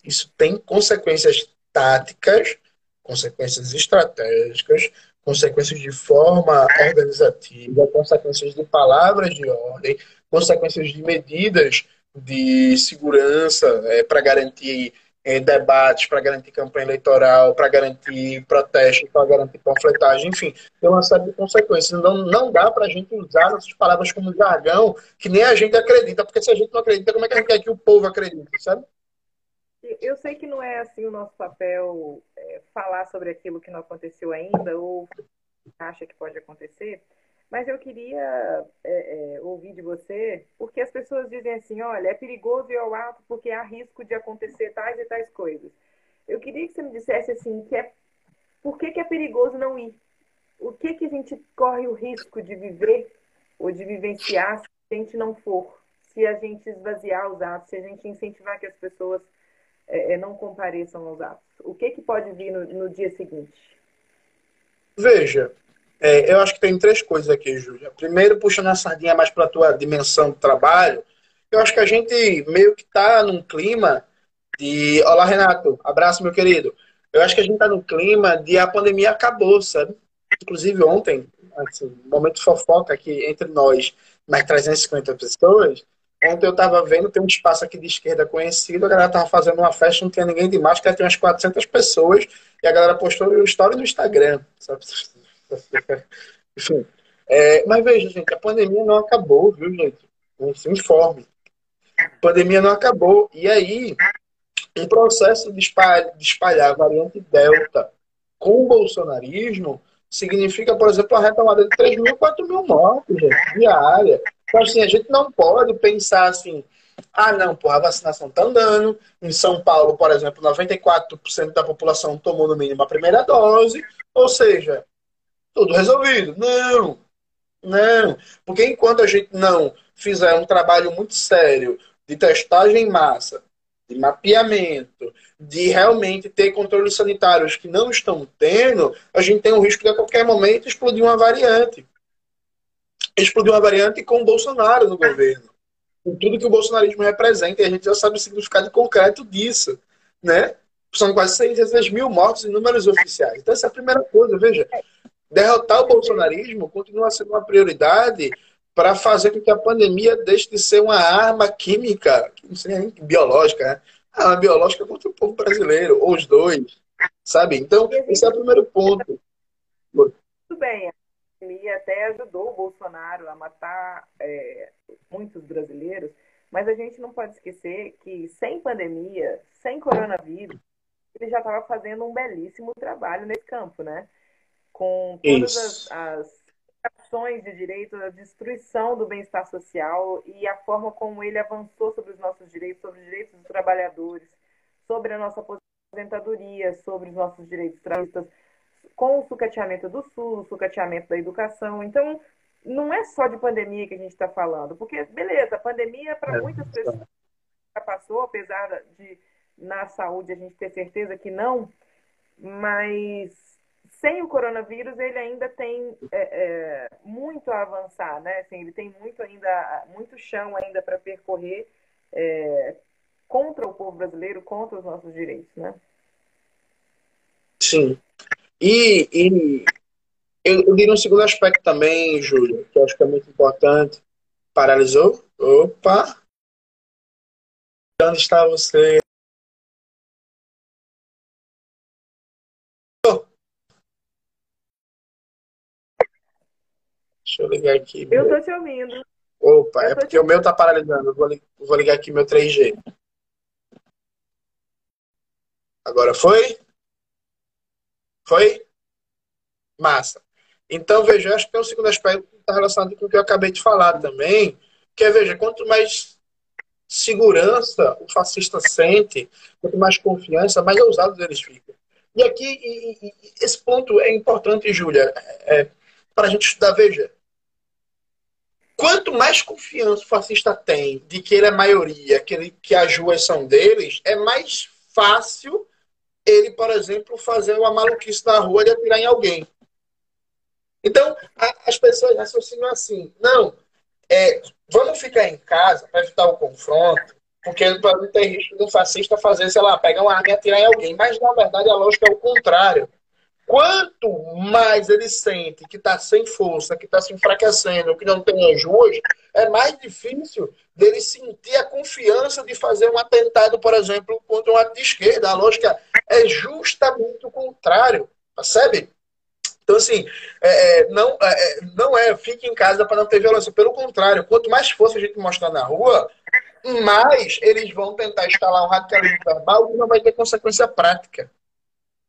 isso tem consequências táticas, consequências estratégicas, consequências de forma organizativa, consequências de palavras de ordem, consequências de medidas de segurança é, para garantir é, debates para garantir campanha eleitoral, para garantir protesto, para garantir panfletagem, enfim, tem uma série de consequências. Não, não dá para a gente usar essas palavras como jargão que nem a gente acredita, porque se a gente não acredita, como é que a gente quer que o povo acredite, sabe? Eu sei que não é assim o nosso papel é, falar sobre aquilo que não aconteceu ainda ou acha que pode acontecer, mas eu queria é, é, ouvir de você, porque as pessoas dizem assim, olha, é perigoso ir ao ato porque há risco de acontecer tais e tais coisas. Eu queria que você me dissesse assim, que é, por que, que é perigoso não ir? O que, que a gente corre o risco de viver ou de vivenciar se a gente não for? Se a gente esvaziar os atos, se a gente incentivar que as pessoas é, é não compareçam aos atos? O que, que pode vir no, no dia seguinte? Veja, é, eu acho que tem três coisas aqui, Júlia. Primeiro, puxando a sardinha mais para a tua dimensão do trabalho, eu acho que a gente meio que está num clima de. Olá, Renato. Abraço, meu querido. Eu acho que a gente está num clima de a pandemia acabou, sabe? Inclusive, ontem, assim, momento fofoca aqui entre nós, mais 350 pessoas. Ontem eu estava vendo, tem um espaço aqui de esquerda conhecido, a galera estava fazendo uma festa, não tinha ninguém de máscara, tinha umas 400 pessoas, e a galera postou o story no Instagram, sabe? Enfim. É, mas veja, gente, a pandemia não acabou, viu, gente? Não se informe. A pandemia não acabou. E aí, um processo de espalhar, de espalhar a variante Delta com o bolsonarismo significa, por exemplo, a retomada de 3 mil, 4 mil mortes gente, diária. Então, assim, a gente não pode pensar assim, ah, não, porra, a vacinação está andando. Em São Paulo, por exemplo, 94% da população tomou no mínimo a primeira dose. Ou seja, tudo resolvido. Não, não. Porque enquanto a gente não fizer um trabalho muito sério de testagem em massa, de mapeamento, de realmente ter controles sanitários que não estão tendo, a gente tem o risco de a qualquer momento explodir uma variante. Explodir uma variante com o Bolsonaro no governo. com tudo que o bolsonarismo representa, e a gente já sabe o significado concreto disso, né? São quase 600 mil mortos em números oficiais. Então, essa é a primeira coisa, veja. Derrotar o bolsonarismo continua sendo uma prioridade para fazer com que a pandemia deixe de ser uma arma química, não sei nem biológica, né? Arma biológica contra o povo brasileiro, ou os dois, sabe? Então, esse é o primeiro ponto. Tudo bem, a pandemia até ajudou o Bolsonaro a matar é, muitos brasileiros, mas a gente não pode esquecer que sem pandemia, sem coronavírus, ele já estava fazendo um belíssimo trabalho nesse campo, né? Com todas as, as ações de direito, a destruição do bem-estar social e a forma como ele avançou sobre os nossos direitos, sobre os direitos dos trabalhadores, sobre a nossa aposentadoria, sobre os nossos direitos trabalhistas, com o sucateamento do SUS, o sucateamento da educação. Então, não é só de pandemia que a gente está falando, porque, beleza, a pandemia para é, muitas pessoas já passou, apesar de na saúde a gente ter certeza que não, mas sem o coronavírus ele ainda tem é, é, muito a avançar, né? Assim, ele tem muito ainda, muito chão ainda para percorrer é, contra o povo brasileiro, contra os nossos direitos, né? Sim. E, e eu, eu diria um segundo aspecto também, Júlio, que eu acho que é muito importante. Paralisou? Opa! Onde está você? Eu ligar aqui. Eu tô te ouvindo. Opa, eu é porque o meu tá paralisando. vou, vou ligar aqui meu 3G. Agora foi? Foi? Massa. Então, veja, acho que é o segundo aspecto que está relacionado com o que eu acabei de falar também, que é, veja, quanto mais segurança o fascista sente, quanto mais confiança, mais ousados eles ficam. E aqui, e, e, esse ponto é importante, Júlia, é, para a gente estudar. Veja, quanto mais confiança o fascista tem de que ele é maioria, que, ele, que as ruas são deles, é mais fácil ele, por exemplo, fazer uma maluquice na rua de atirar em alguém. Então, as pessoas raciocinam assim: não, é, vamos ficar em casa para evitar o confronto, porque não tem risco do fascista fazer, sei lá, pegar uma arma e atirar em alguém. Mas, na verdade, a lógica é o contrário. Quanto mais ele sente que está sem força, que está se enfraquecendo, que não tem ajuda, é mais difícil dele sentir a confiança de fazer um atentado, por exemplo, contra um ato de esquerda. A lógica é justamente o contrário, percebe? Então, assim, é, é não, é, é, não é fique em casa para não ter violência. Pelo contrário, quanto mais força a gente mostrar na rua, mais eles vão tentar instalar um radicalismo verbal que não vai ter consequência prática.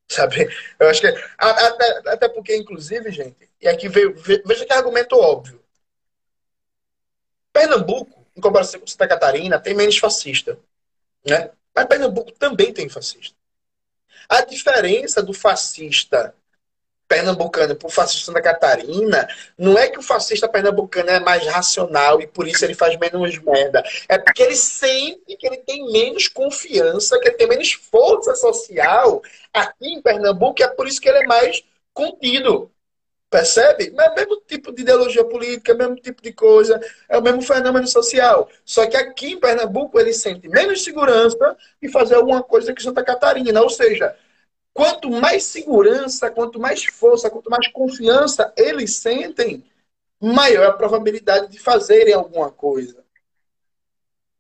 Sabe? Eu acho que. Até, até porque, inclusive, gente, e aqui veio. Veja que argumento óbvio. Pernambuco, em comparação com Santa Catarina, tem menos fascista. Né? Mas Pernambuco também tem fascista. A diferença do fascista pernambucano para o fascista da Catarina, não é que o fascista pernambucano é mais racional e por isso ele faz menos merda. É porque ele sente que ele tem menos confiança, que ele tem menos força social aqui em Pernambuco, e é por isso que ele é mais contido. Percebe? Mas é o mesmo tipo de ideologia política, é o mesmo tipo de coisa, é o mesmo fenômeno social. Só que aqui em Pernambuco ele sente menos segurança de fazer alguma coisa que Santa Catarina. Ou seja, Quanto mais segurança, quanto mais força, quanto mais confiança eles sentem, maior a probabilidade de fazerem alguma coisa.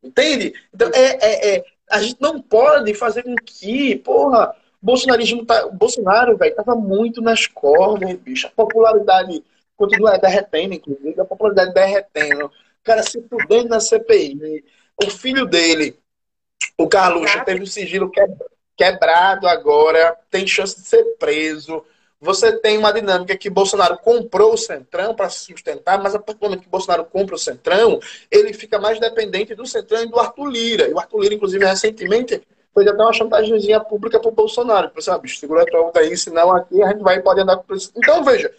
Entende? Então, é, é, é a gente não pode fazer com que, porra, bolsonarismo tá, Bolsonaro, velho, tava muito nas cordas, bicho. A popularidade continua derretendo, inclusive, a popularidade derretendo. O cara se fudendo na CPI. O filho dele, o Carlos, teve o sigilo quebrado quebrado agora, tem chance de ser preso. Você tem uma dinâmica que Bolsonaro comprou o Centrão para se sustentar, mas a partir do momento que Bolsonaro compra o Centrão, ele fica mais dependente do Centrão e do Arthur Lira. E o Arthur Lira, inclusive, recentemente, fez até uma chantagemzinha pública para o Bolsonaro. Pensei, ah, bicho, segura a tua onda aí, senão aqui a gente vai pode andar com isso. Então, veja,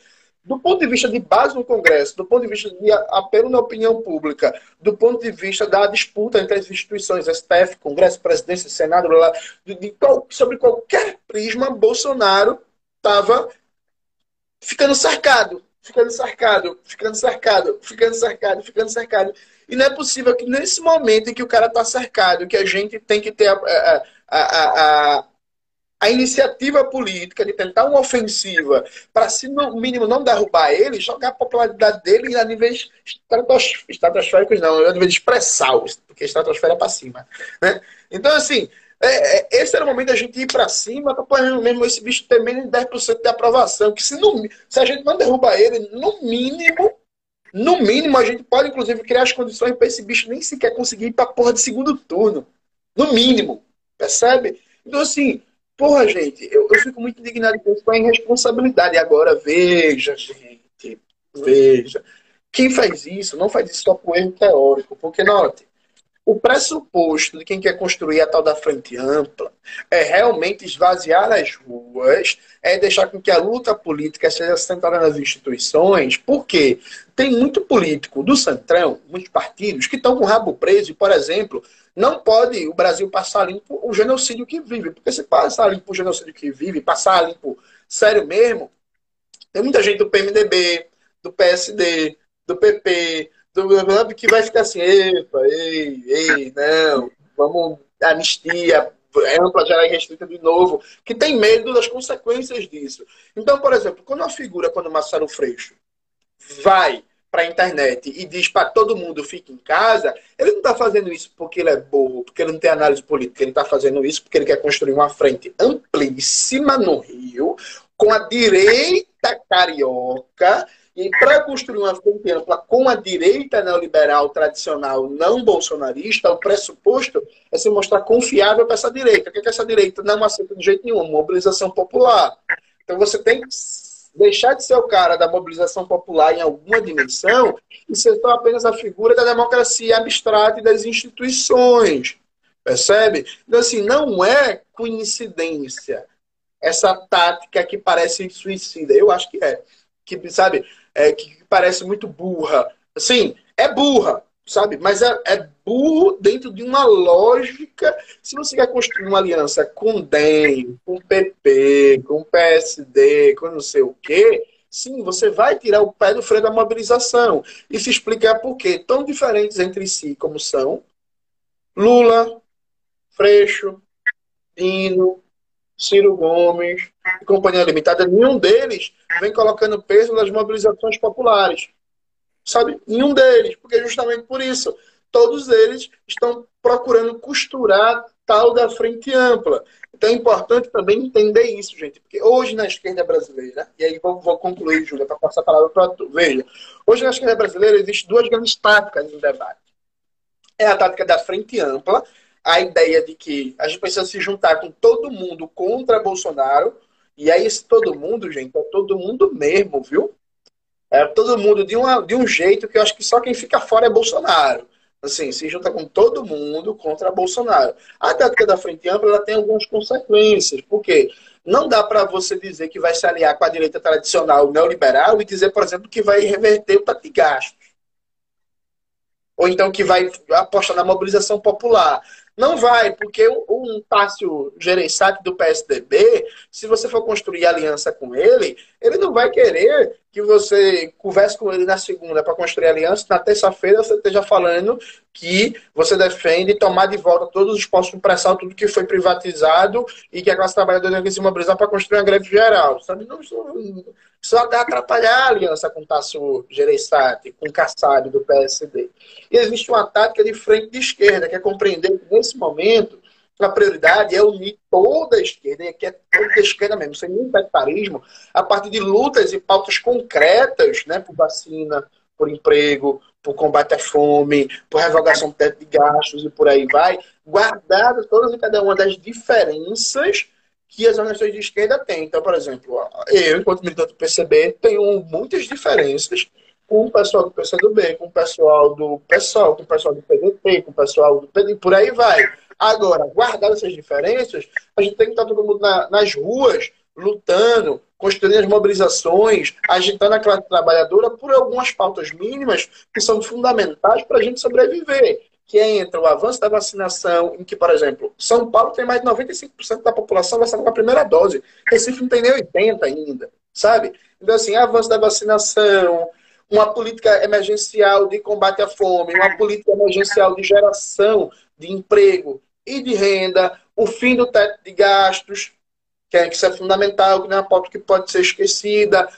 do ponto de vista de base no Congresso, do ponto de vista de apelo na opinião pública, do ponto de vista da disputa entre as instituições, STF, Congresso, Presidência, Senado, blá, de, sobre qualquer prisma, Bolsonaro estava ficando cercado, ficando cercado, ficando cercado, ficando cercado, ficando cercado. E não é possível que nesse momento em que o cara está cercado, que a gente tem que ter a, a, a a iniciativa política de tentar uma ofensiva para, se no mínimo não derrubar ele, jogar a popularidade dele a níveis estratosféricos, não, a níveis expressal, porque estratosfera é para cima. Né? Então, assim, é, é, esse era o momento da gente ir para cima para mesmo esse bicho ter menos de 10% de aprovação. Que se, no, se a gente não derrubar ele, no mínimo, no mínimo, a gente pode, inclusive, criar as condições para esse bicho nem sequer conseguir ir para porra de segundo turno. No mínimo. Percebe? Então, assim, Porra, gente, eu, eu fico muito indignado com isso, com a irresponsabilidade. Agora, veja, gente, veja. Quem faz isso não faz isso só por erro teórico, porque, note, o pressuposto de quem quer construir a tal da frente ampla é realmente esvaziar as ruas, é deixar com que a luta política seja centrada nas instituições, porque tem muito político do Centrão, muitos partidos, que estão com o rabo preso e, por exemplo, não pode o Brasil passar limpo o genocídio que vive. Porque se passar limpo o genocídio que vive, passar limpo sério mesmo, tem muita gente do PMDB, do PSD, do PP, do que vai ficar assim, epa, ei, ei, não, vamos anistia, ampla, geral e restrita de novo, que tem medo das consequências disso. Então, por exemplo, quando uma figura, quando o Marcelo Freixo vai para a internet e diz para todo mundo fique em casa, ele não está fazendo isso porque ele é burro, porque ele não tem análise política, ele está fazendo isso porque ele quer construir uma frente amplíssima no Rio, com a direita carioca, e para construir uma frente ampla com a direita neoliberal tradicional não bolsonarista, o pressuposto é se mostrar confiável para essa direita. O que, é que essa direita não aceita de jeito nenhum? Mobilização popular. Então você tem que deixar de ser o cara da mobilização popular em alguma dimensão e ser só apenas a figura da democracia abstrata e das instituições. Percebe? Então, assim, não é coincidência essa tática que parece suicida. Eu acho que é. Que, sabe, é, que parece muito burra. Assim, é burra, sabe? Mas é, é, burro dentro de uma lógica. Se você quer construir uma aliança com DEM, com PP, com PSD, com não sei o quê, sim, você vai tirar o pé do freio da mobilização. E se explicar por quê. Tão diferentes entre si como são Lula, Freixo, Dino, Ciro Gomes e Companhia Limitada, nenhum deles vem colocando peso nas mobilizações populares sabe? Nenhum deles, porque justamente por isso, todos eles estão procurando costurar tal da frente ampla. Então é importante também entender isso, gente, porque hoje na esquerda brasileira, e aí vou, vou concluir, Júlia, para passar a palavra para tu. Veja, hoje na esquerda brasileira existem duas grandes táticas em debate. É a tática da frente ampla, a ideia de que a gente precisa se juntar com todo mundo contra Bolsonaro, e aí esse todo mundo, gente, é todo mundo mesmo, viu? É todo mundo de, uma, de um jeito que eu acho que só quem fica fora é Bolsonaro. Assim, se junta com todo mundo contra Bolsonaro. A tática da frente ampla ela tem algumas consequências. porque Não dá para você dizer que vai se aliar com a direita tradicional neoliberal e dizer, por exemplo, que vai reverter o tato de gastos. Ou então que vai apostar na mobilização popular. Não vai, porque um Tássio Gereissati do PSDB, se você for construir aliança com ele, ele não vai querer que você converse com ele na segunda para construir aliança, na terça-feira você esteja falando que você defende tomar de volta todos os postos de pressão, tudo que foi privatizado e que a classe trabalhadora tem que se mobilizar para construir uma greve geral. Sabe? Não, só até atrapalhar a aliança com Tasso Gereissati, com Kassab do PSD. E existe uma tática de frente de esquerda, que é compreender que nesse momento a prioridade é unir toda a esquerda, e aqui é toda a esquerda mesmo, sem nenhum sectarismo, a partir de lutas e pautas concretas, né, por vacina, por emprego, por combate à fome, por revogação do teto de gastos e por aí vai, guardadas todas e cada uma das diferenças que as organizações de esquerda têm. Então, por exemplo, eu, enquanto militante do PCB, tenho muitas diferenças com o pessoal do PCdoB, com o pessoal do PSOL, com o pessoal do PDT, com o pessoal do PD, por aí vai. Agora, guardar essas diferenças, a gente tem que estar todo mundo na, nas ruas, lutando, construindo as mobilizações, agitando a classe trabalhadora por algumas pautas mínimas que são fundamentais para a gente sobreviver que é entre o avanço da vacinação, em que, por exemplo, São Paulo tem mais de 95% da população vacinada com a primeira dose. Recife não tem nem 80% ainda, sabe? Então, assim, avanço da vacinação, uma política emergencial de combate à fome, uma política emergencial de geração de emprego e de renda, o fim do teto de gastos, que é, que isso é fundamental, que não é uma pauta que pode ser esquecida,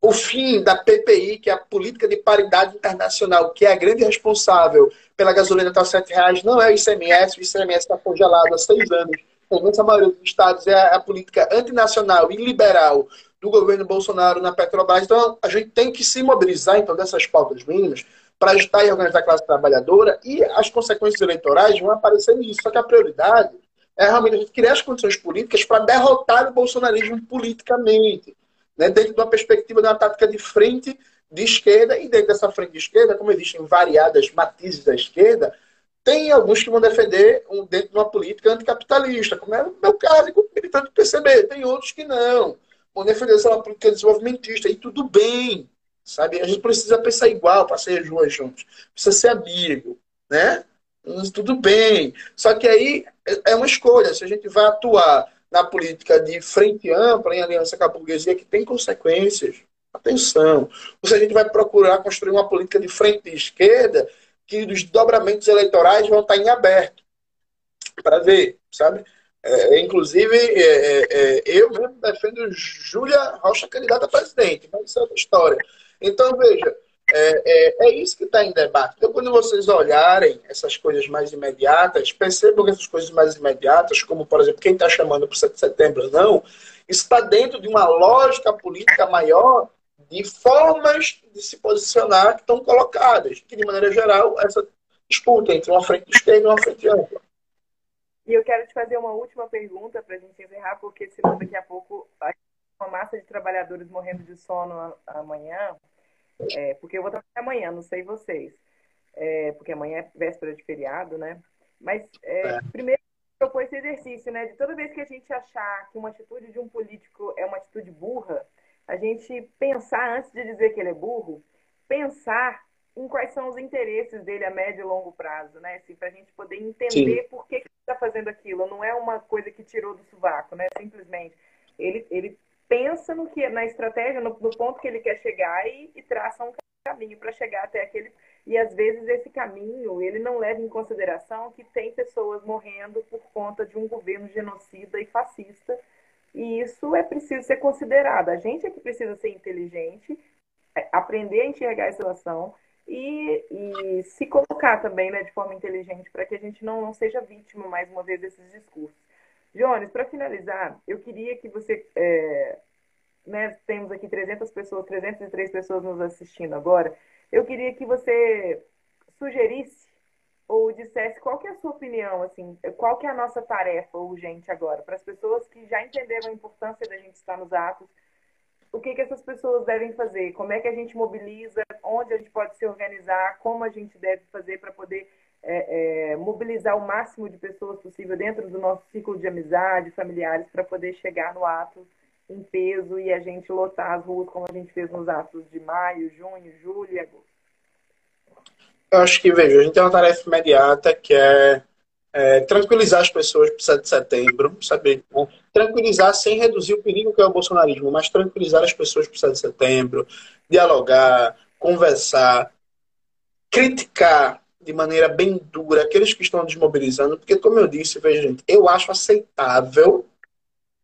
o fim da PPI, que é a Política de Paridade Internacional, que é a grande responsável pela gasolina estar tá R$ reais, não é o ICMS, o ICMS está congelado há seis anos. A maioria dos estados é a política antinacional e liberal do governo Bolsonaro na Petrobras. Então, a gente tem que se mobilizar então dessas pautas mínimas para ajudar e organizar a classe trabalhadora e as consequências eleitorais vão aparecer nisso. Só que a prioridade é realmente a gente criar as condições políticas para derrotar o bolsonarismo politicamente, né? dentro de uma perspectiva de uma tática de frente de esquerda e dentro dessa frente de esquerda, como existem variadas matizes da esquerda, tem alguns que vão defender um, dentro de uma política anticapitalista, como é o meu caso, como militante do PCB. Tem outros que não. Vão defender uma política desenvolvimentista. E tudo bem, sabe? A gente precisa pensar igual para ser juntos. Precisa ser amigo, né? Tudo bem. Só que aí é uma escolha. Se a gente vai atuar na política de frente ampla, em aliança com a burguesia, que tem consequências, atenção. Ou se a gente vai procurar construir uma política de frente de esquerda, que os dobramentos eleitorais vão estar em aberto para ver, sabe? É, inclusive, é, é, é, eu mesmo defendo Júlia Rocha candidata a presidente, mas isso é outra história. Então, veja, é, é, é isso que está em debate. Então, quando vocês olharem essas coisas mais imediatas, percebam que essas coisas mais imediatas, como, por exemplo, quem está chamando para o 7 de setembro não, está dentro de uma lógica política maior de formas de se posicionar que estão colocadas, que de maneira geral essa disputa entre uma frente esquerda e uma frente ampla. E eu quero te fazer uma última pergunta para a gente encerrar, porque senão daqui a pouco uma massa de trabalhadores morrendo de sono amanhã, é, porque eu vou trabalhar amanhã, não sei vocês, é, porque amanhã é véspera de feriado, né? Mas é, é. primeiro propor esse exercício, né? De toda vez que a gente achar que uma atitude de um político é uma atitude burra, a gente pensar, antes de dizer que ele é burro, pensar em quais são os interesses dele a médio e longo prazo, né? Assim, para a gente poder entender Sim. por que, que ele está fazendo aquilo. Não é uma coisa que tirou do sovaco, né? Simplesmente. Ele, ele pensa no que, na estratégia, no, no ponto que ele quer chegar e, e traça um caminho para chegar até aquele. E às vezes esse caminho ele não leva em consideração que tem pessoas morrendo por conta de um governo genocida e fascista e isso é preciso ser considerado. A gente é que precisa ser inteligente, é, aprender a enxergar a situação e, e se colocar também né, de forma inteligente para que a gente não, não seja vítima, mais uma vez, desses discursos. Jones, para finalizar, eu queria que você. É, né, temos aqui 300 pessoas, 303 pessoas nos assistindo agora. Eu queria que você sugerisse ou dissesse qual que é a sua opinião, assim, qual que é a nossa tarefa urgente agora, para as pessoas que já entenderam a importância da gente estar nos atos, o que, que essas pessoas devem fazer, como é que a gente mobiliza, onde a gente pode se organizar, como a gente deve fazer para poder é, é, mobilizar o máximo de pessoas possível dentro do nosso ciclo de amizade, familiares, para poder chegar no ato em peso e a gente lotar as ruas como a gente fez nos atos de maio, junho, julho e agosto. Eu acho que, veja, a gente tem uma tarefa imediata que é, é tranquilizar as pessoas para 7 de setembro, saber, né? tranquilizar sem reduzir o perigo que é o bolsonarismo, mas tranquilizar as pessoas para 7 de setembro, dialogar, conversar, criticar de maneira bem dura aqueles que estão desmobilizando, porque, como eu disse, veja, gente, eu acho aceitável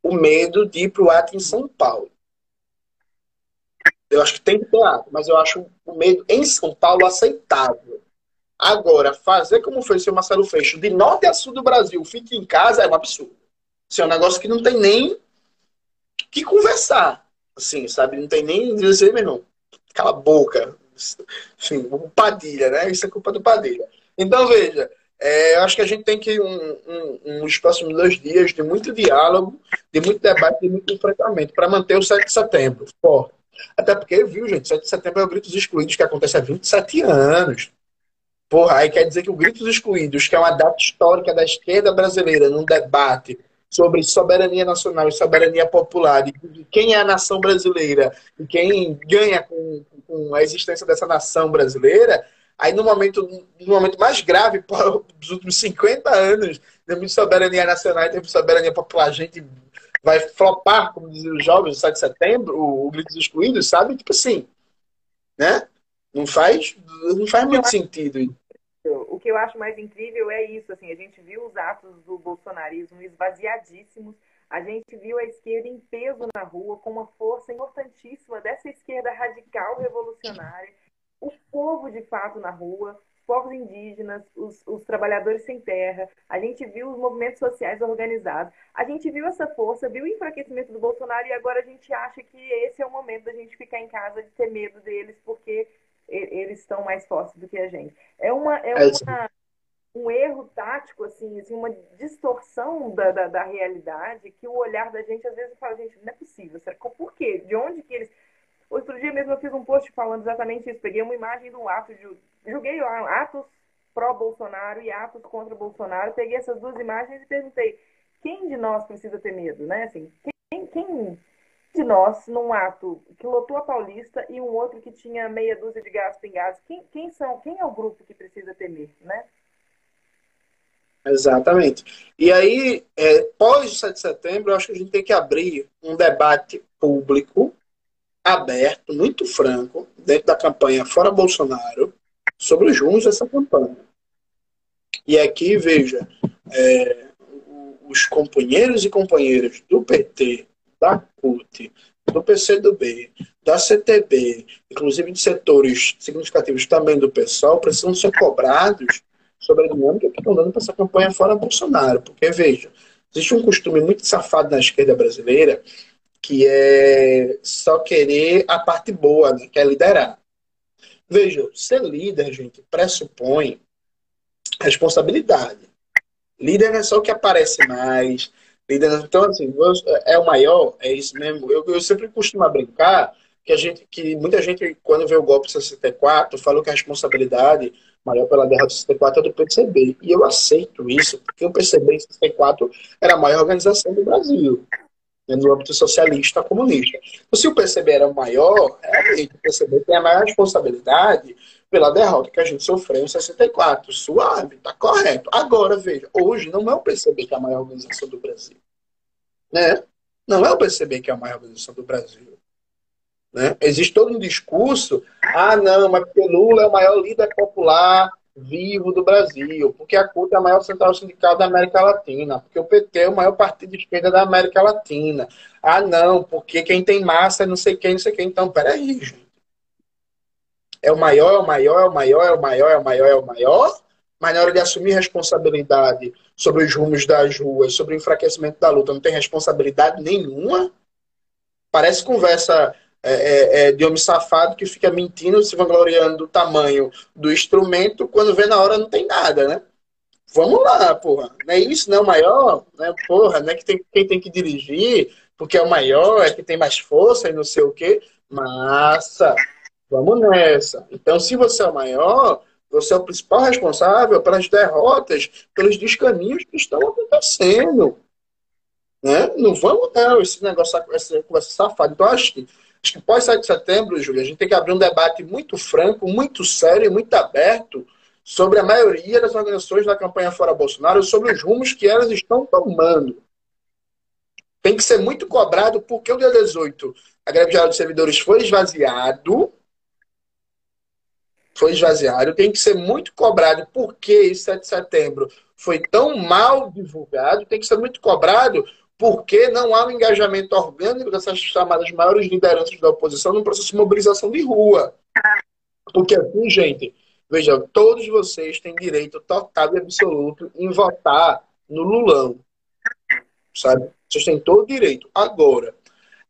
o medo de ir para o ato em São Paulo. Eu acho que tem que ter ato, mas eu acho o medo em São Paulo aceitável. Agora, fazer como fez o seu Marcelo Freixo, de norte a sul do Brasil, fique em casa, é um absurdo. Isso é um negócio que não tem nem que conversar. Assim, sabe? Não tem nem dizer, meu irmão, cala a boca. Enfim, o Padilha, né? Isso é culpa do Padilha. Então, veja, é, eu acho que a gente tem que, um, um, uns próximos dois dias, de muito diálogo, de muito debate, de muito enfrentamento, para manter o 7 de setembro forte. Até porque, viu, gente, 7 de setembro é o Gritos Excluídos que acontece há 27 anos. Porra, aí quer dizer que o Gritos Excluídos, que é uma data histórica da esquerda brasileira, num debate sobre soberania nacional e soberania popular, de quem é a nação brasileira e quem ganha com, com a existência dessa nação brasileira, aí no momento, no momento mais grave dos últimos 50 anos, de soberania nacional e de soberania popular, a gente vai flopar, como dizem os jovens, no 7 de setembro, o, o Gritos Excluídos, sabe? Tipo assim, né? Não faz, não faz muito sentido. O que eu acho mais incrível é isso, assim, a gente viu os atos do bolsonarismo esvaziadíssimos, a gente viu a esquerda em peso na rua, com uma força importantíssima dessa esquerda radical revolucionária, o povo de fato na rua, povos indígenas, os, os, trabalhadores sem terra, a gente viu os movimentos sociais organizados, a gente viu essa força, viu o enfraquecimento do Bolsonaro e agora a gente acha que esse é o momento da gente ficar em casa, de ter medo deles, porque eles estão mais fortes do que a gente. É, uma, é, é uma, um erro tático, assim, assim uma distorção da, da, da, realidade que o olhar da gente às vezes fala, gente, não é possível. Será, por quê? De onde que eles Outro dia mesmo eu fiz um post falando exatamente isso. Peguei uma imagem do ato de. Joguei lá, atos pró-Bolsonaro e atos contra Bolsonaro. Peguei essas duas imagens e perguntei: quem de nós precisa ter medo, né? Assim, quem, quem de nós, num ato que lotou a Paulista e um outro que tinha meia dúzia de gatos pingados, quem, quem, são, quem é o grupo que precisa temer, né? Exatamente. E aí, é, pós 7 de setembro, eu acho que a gente tem que abrir um debate público aberto, muito franco, dentro da campanha Fora Bolsonaro, sobre os rumos dessa campanha. E aqui, veja, é, os companheiros e companheiras do PT, da CUT, do PCdoB, da CTB, inclusive de setores significativos também do PSOL, precisam ser cobrados sobre a dinâmica que estão dando para essa campanha fora Bolsonaro. Porque, veja, existe um costume muito safado na esquerda brasileira que é só querer a parte boa, né? que é liderar. Veja, ser líder, gente, pressupõe responsabilidade. Líder é só o que aparece mais. Líder, então, assim, é o maior, é isso mesmo. Eu, eu sempre costumo brincar que a gente, que muita gente, quando vê o golpe de 64, falou que a responsabilidade maior pela derrota de 64 é do PCB. E eu aceito isso, porque o PCB em 64 era a maior organização do Brasil né, no âmbito socialista comunista. Então, se o PCB era o maior, realmente o PCB tem a maior responsabilidade pela derrota que a gente sofreu em 64. Suave, está correto. Agora, veja, hoje não é o PCB que é a maior organização do Brasil. Né? Não é o PCB que é a maior organização do Brasil. Né? Existe todo um discurso, ah, não, mas porque Lula é o maior líder popular vivo do Brasil, porque a CUT é a maior central sindical da América Latina, porque o PT é o maior partido de esquerda da América Latina. Ah, não, porque quem tem massa é não sei quem, não sei quem. Então, peraí, gente. É o maior, é o maior, é o maior, é o maior, é o maior, é o maior, mas na hora de assumir responsabilidade sobre os rumos das ruas, sobre o enfraquecimento da luta, não tem responsabilidade nenhuma. Parece conversa é, é, é, de homem safado que fica mentindo, se vangloriando do tamanho do instrumento, quando vê na hora não tem nada, né? Vamos lá, porra. Não é isso, não é maior, né? Porra, não é que tem, quem tem que dirigir, porque é o maior, é que tem mais força e não sei o quê. Massa! Vamos nessa. Então, se você é o maior, você é o principal responsável pelas derrotas, pelos descaminhos que estão acontecendo. Né? Não vamos, não, esse negócio, essa conversa safada. Então, acho que Acho que pós 7 de setembro, Júlia, a gente tem que abrir um debate muito franco, muito sério e muito aberto sobre a maioria das organizações da campanha Fora Bolsonaro, sobre os rumos que elas estão tomando. Tem que ser muito cobrado porque o dia 18 a greve geral de servidores foi esvaziado. Foi esvaziado. Tem que ser muito cobrado porque esse 7 de setembro foi tão mal divulgado. Tem que ser muito cobrado porque não há um engajamento orgânico dessas chamadas maiores lideranças da oposição no processo de mobilização de rua. Porque assim, gente, veja, todos vocês têm direito total e absoluto em votar no Lulão. Sabe? Vocês têm todo o direito. Agora,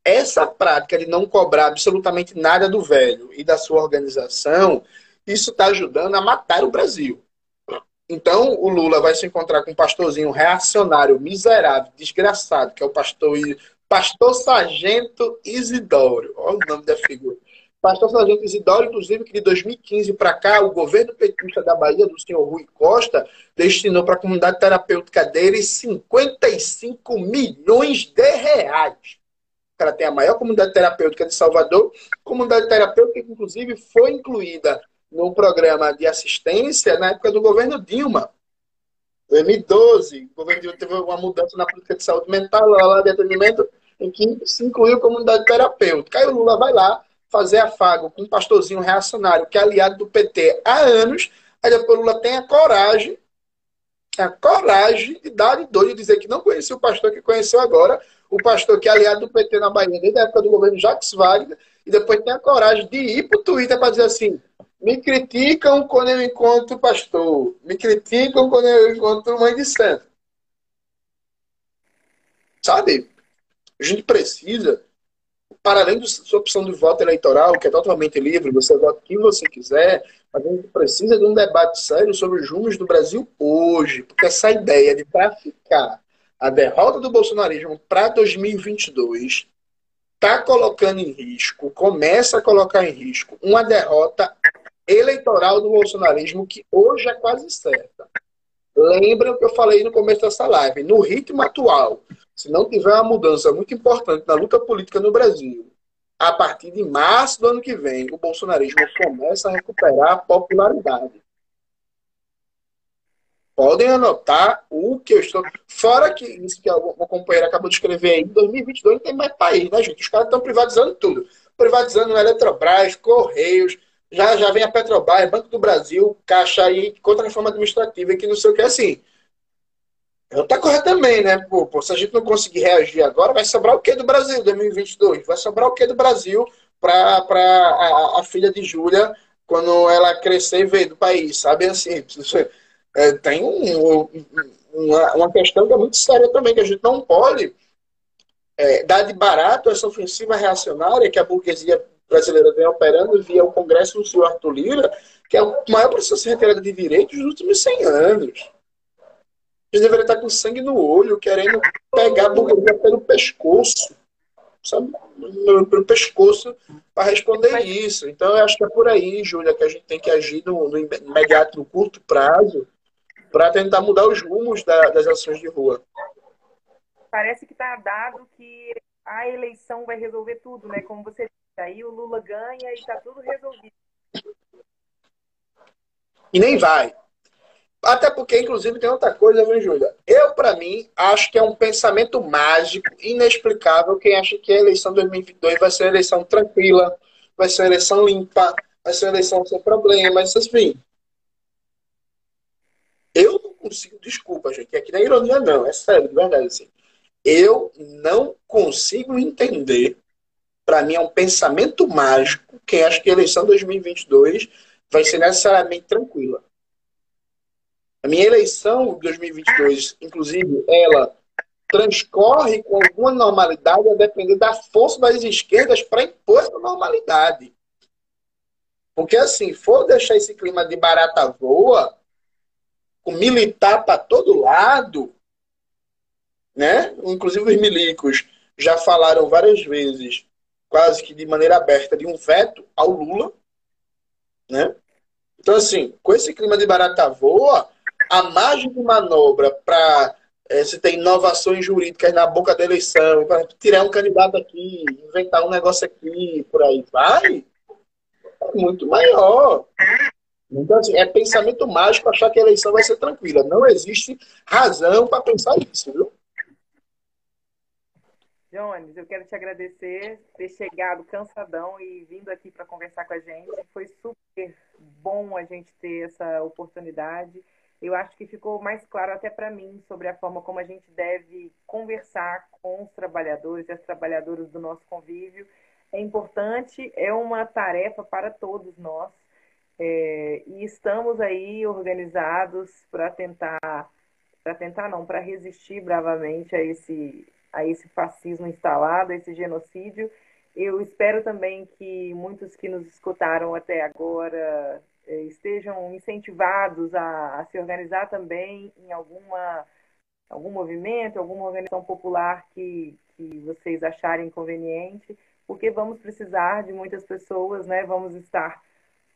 essa prática de não cobrar absolutamente nada do velho e da sua organização, isso está ajudando a matar o Brasil. Então, o Lula vai se encontrar com um pastorzinho reacionário, miserável, desgraçado, que é o pastor, pastor Sargento Isidoro. Olha o nome da figura. Pastor Sargento Isidoro, inclusive, que de 2015 para cá, o governo petista da Bahia, do senhor Rui Costa, destinou para a comunidade terapêutica dele 55 milhões de reais. O cara tem a maior comunidade terapêutica de Salvador, comunidade terapêutica inclusive, foi incluída num programa de assistência na época do governo Dilma. 2012, o governo Dilma teve uma mudança na política de saúde mental, lá de atendimento, em que se incluiu comunidade terapêutica. Aí o Lula vai lá, fazer afago com um pastorzinho reacionário que é aliado do PT há anos, aí depois Lula tem a coragem, a coragem de dar de doido e dizer que não conhecia o pastor que conheceu agora, o pastor que é aliado do PT na Bahia desde a época do governo Jacques Wagner, e depois tem a coragem de ir para o Twitter para dizer assim: me criticam quando eu encontro pastor, me criticam quando eu encontro mãe de santo. Sabe? A gente precisa, para além da sua opção de voto eleitoral, que é totalmente livre, você vota quem você quiser, a gente precisa de um debate sério sobre os rumos do Brasil hoje, porque essa ideia de traficar a derrota do bolsonarismo para 2022 está colocando em risco, começa a colocar em risco uma derrota eleitoral do bolsonarismo que hoje é quase certa. Lembra o que eu falei no começo dessa live? No ritmo atual, se não tiver uma mudança muito importante na luta política no Brasil, a partir de março do ano que vem, o bolsonarismo começa a recuperar a popularidade. Podem anotar o que eu estou. Fora que isso que uma companheira acabou de escrever aí, em 2022 não tem mais país, né, gente? Os caras estão privatizando tudo. Privatizando Eletrobras, Correios, já, já vem a Petrobras, Banco do Brasil, Caixa aí, contra a reforma administrativa, e que não sei o que, assim. Não tá correto também, né? Pô, pô, se a gente não conseguir reagir agora, vai sobrar o que do Brasil 2022? Vai sobrar o que do Brasil para a, a filha de Júlia quando ela crescer e ver do país, sabe? Assim, é, tem um, uma, uma questão que é muito séria também, que a gente não pode é, dar de barato essa ofensiva reacionária que a burguesia brasileira vem operando via o Congresso do senhor Arthur Lira, que é o maior processo de retirada de direitos dos últimos 100 anos. Eles deveriam estar com sangue no olho, querendo pegar a burguesia pelo pescoço, sabe? Pelo pescoço para responder isso. Então, eu acho que é por aí, Júlia, que a gente tem que agir no, no imediato, no curto prazo, para tentar mudar os rumos da, das ações de rua. Parece que está dado que a eleição vai resolver tudo, né? Como você disse, aí o Lula ganha e está tudo resolvido. E nem vai. Até porque, inclusive, tem outra coisa, viu, Júlia? Eu, para mim, acho que é um pensamento mágico, inexplicável, quem acha que a eleição 2022 vai ser uma eleição tranquila, vai ser uma eleição limpa, vai ser uma eleição sem problemas, enfim. Eu não consigo, desculpa, gente, aqui não é ironia, não, é sério, de verdade, assim. Eu não consigo entender, para mim é um pensamento mágico, quem acha que a eleição 2022 vai ser necessariamente tranquila. A minha eleição de 2022, inclusive, ela transcorre com alguma normalidade a depender da força das esquerdas para impor essa normalidade. Porque, assim, for deixar esse clima de barata voa, com militar para todo lado, né? Inclusive os milicos já falaram várias vezes, quase que de maneira aberta, de um veto ao Lula, né? Então, assim, com esse clima de barata voa, a margem de manobra para é, se ter inovações jurídicas na boca da eleição, para tirar um candidato aqui, inventar um negócio aqui, por aí vai, é muito maior. Então, assim, é pensamento mágico achar que a eleição vai ser tranquila. Não existe razão para pensar isso, viu? Jones, eu quero te agradecer por ter chegado cansadão e vindo aqui para conversar com a gente. Foi super bom a gente ter essa oportunidade eu acho que ficou mais claro até para mim sobre a forma como a gente deve conversar com os trabalhadores e as trabalhadoras do nosso convívio. É importante, é uma tarefa para todos nós. É, e estamos aí organizados para tentar, para tentar não, para resistir bravamente a esse, a esse fascismo instalado, a esse genocídio. Eu espero também que muitos que nos escutaram até agora eh, estejam incentivados a, a, se organizar também em alguma, algum movimento, alguma organização popular que, que vocês acharem conveniente, porque vamos precisar de muitas pessoas, né? Vamos estar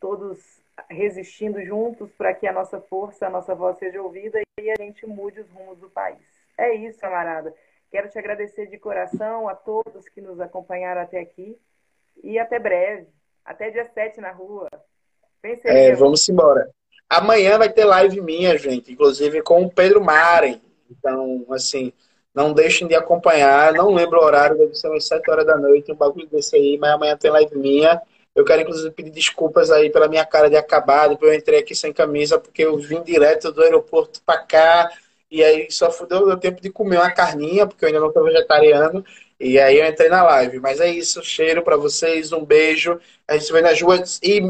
todos resistindo juntos para que a nossa força, a nossa voz seja ouvida e a gente mude os rumos do país. É isso, camarada. Quero te agradecer de coração a todos que nos acompanharam até aqui e até breve. Até dia 7 na rua. É, vamos embora. Amanhã vai ter live minha, gente, inclusive com o Pedro Maren. Então, assim, Não deixem de acompanhar. Não lembro o horário, deve ser umas 7 horas da noite, um bagulho desse aí, mas amanhã tem live minha. Eu quero, inclusive, pedir desculpas aí pela minha cara de acabado, porque eu entrei aqui sem camisa, porque eu vim direto do aeroporto para cá, e aí só deu, tempo de comer uma carninha, porque eu ainda não sou vegetariano, e aí eu entrei na live. Mas é isso, cheiro para vocês, um beijo. A gente se vê nas ruas. E,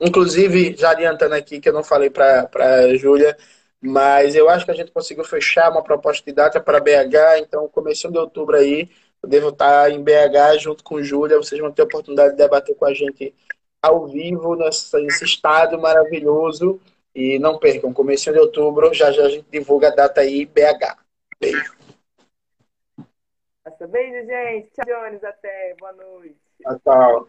inclusive, já adiantando aqui, que eu não falei para a Júlia, mas eu acho que a gente conseguiu fechar uma proposta de data para BH, então começo de outubro aí, eu devo estar em BH junto com Júlia, vocês vão ter a oportunidade de debater com a gente ao vivo nesse, nesse estado maravilhoso. E não percam, começo de outubro, já já a gente divulga a data aí, BH. Beijo. Beijo, gente. Tchau, Jones. Até. Boa noite. Tchau, tchau.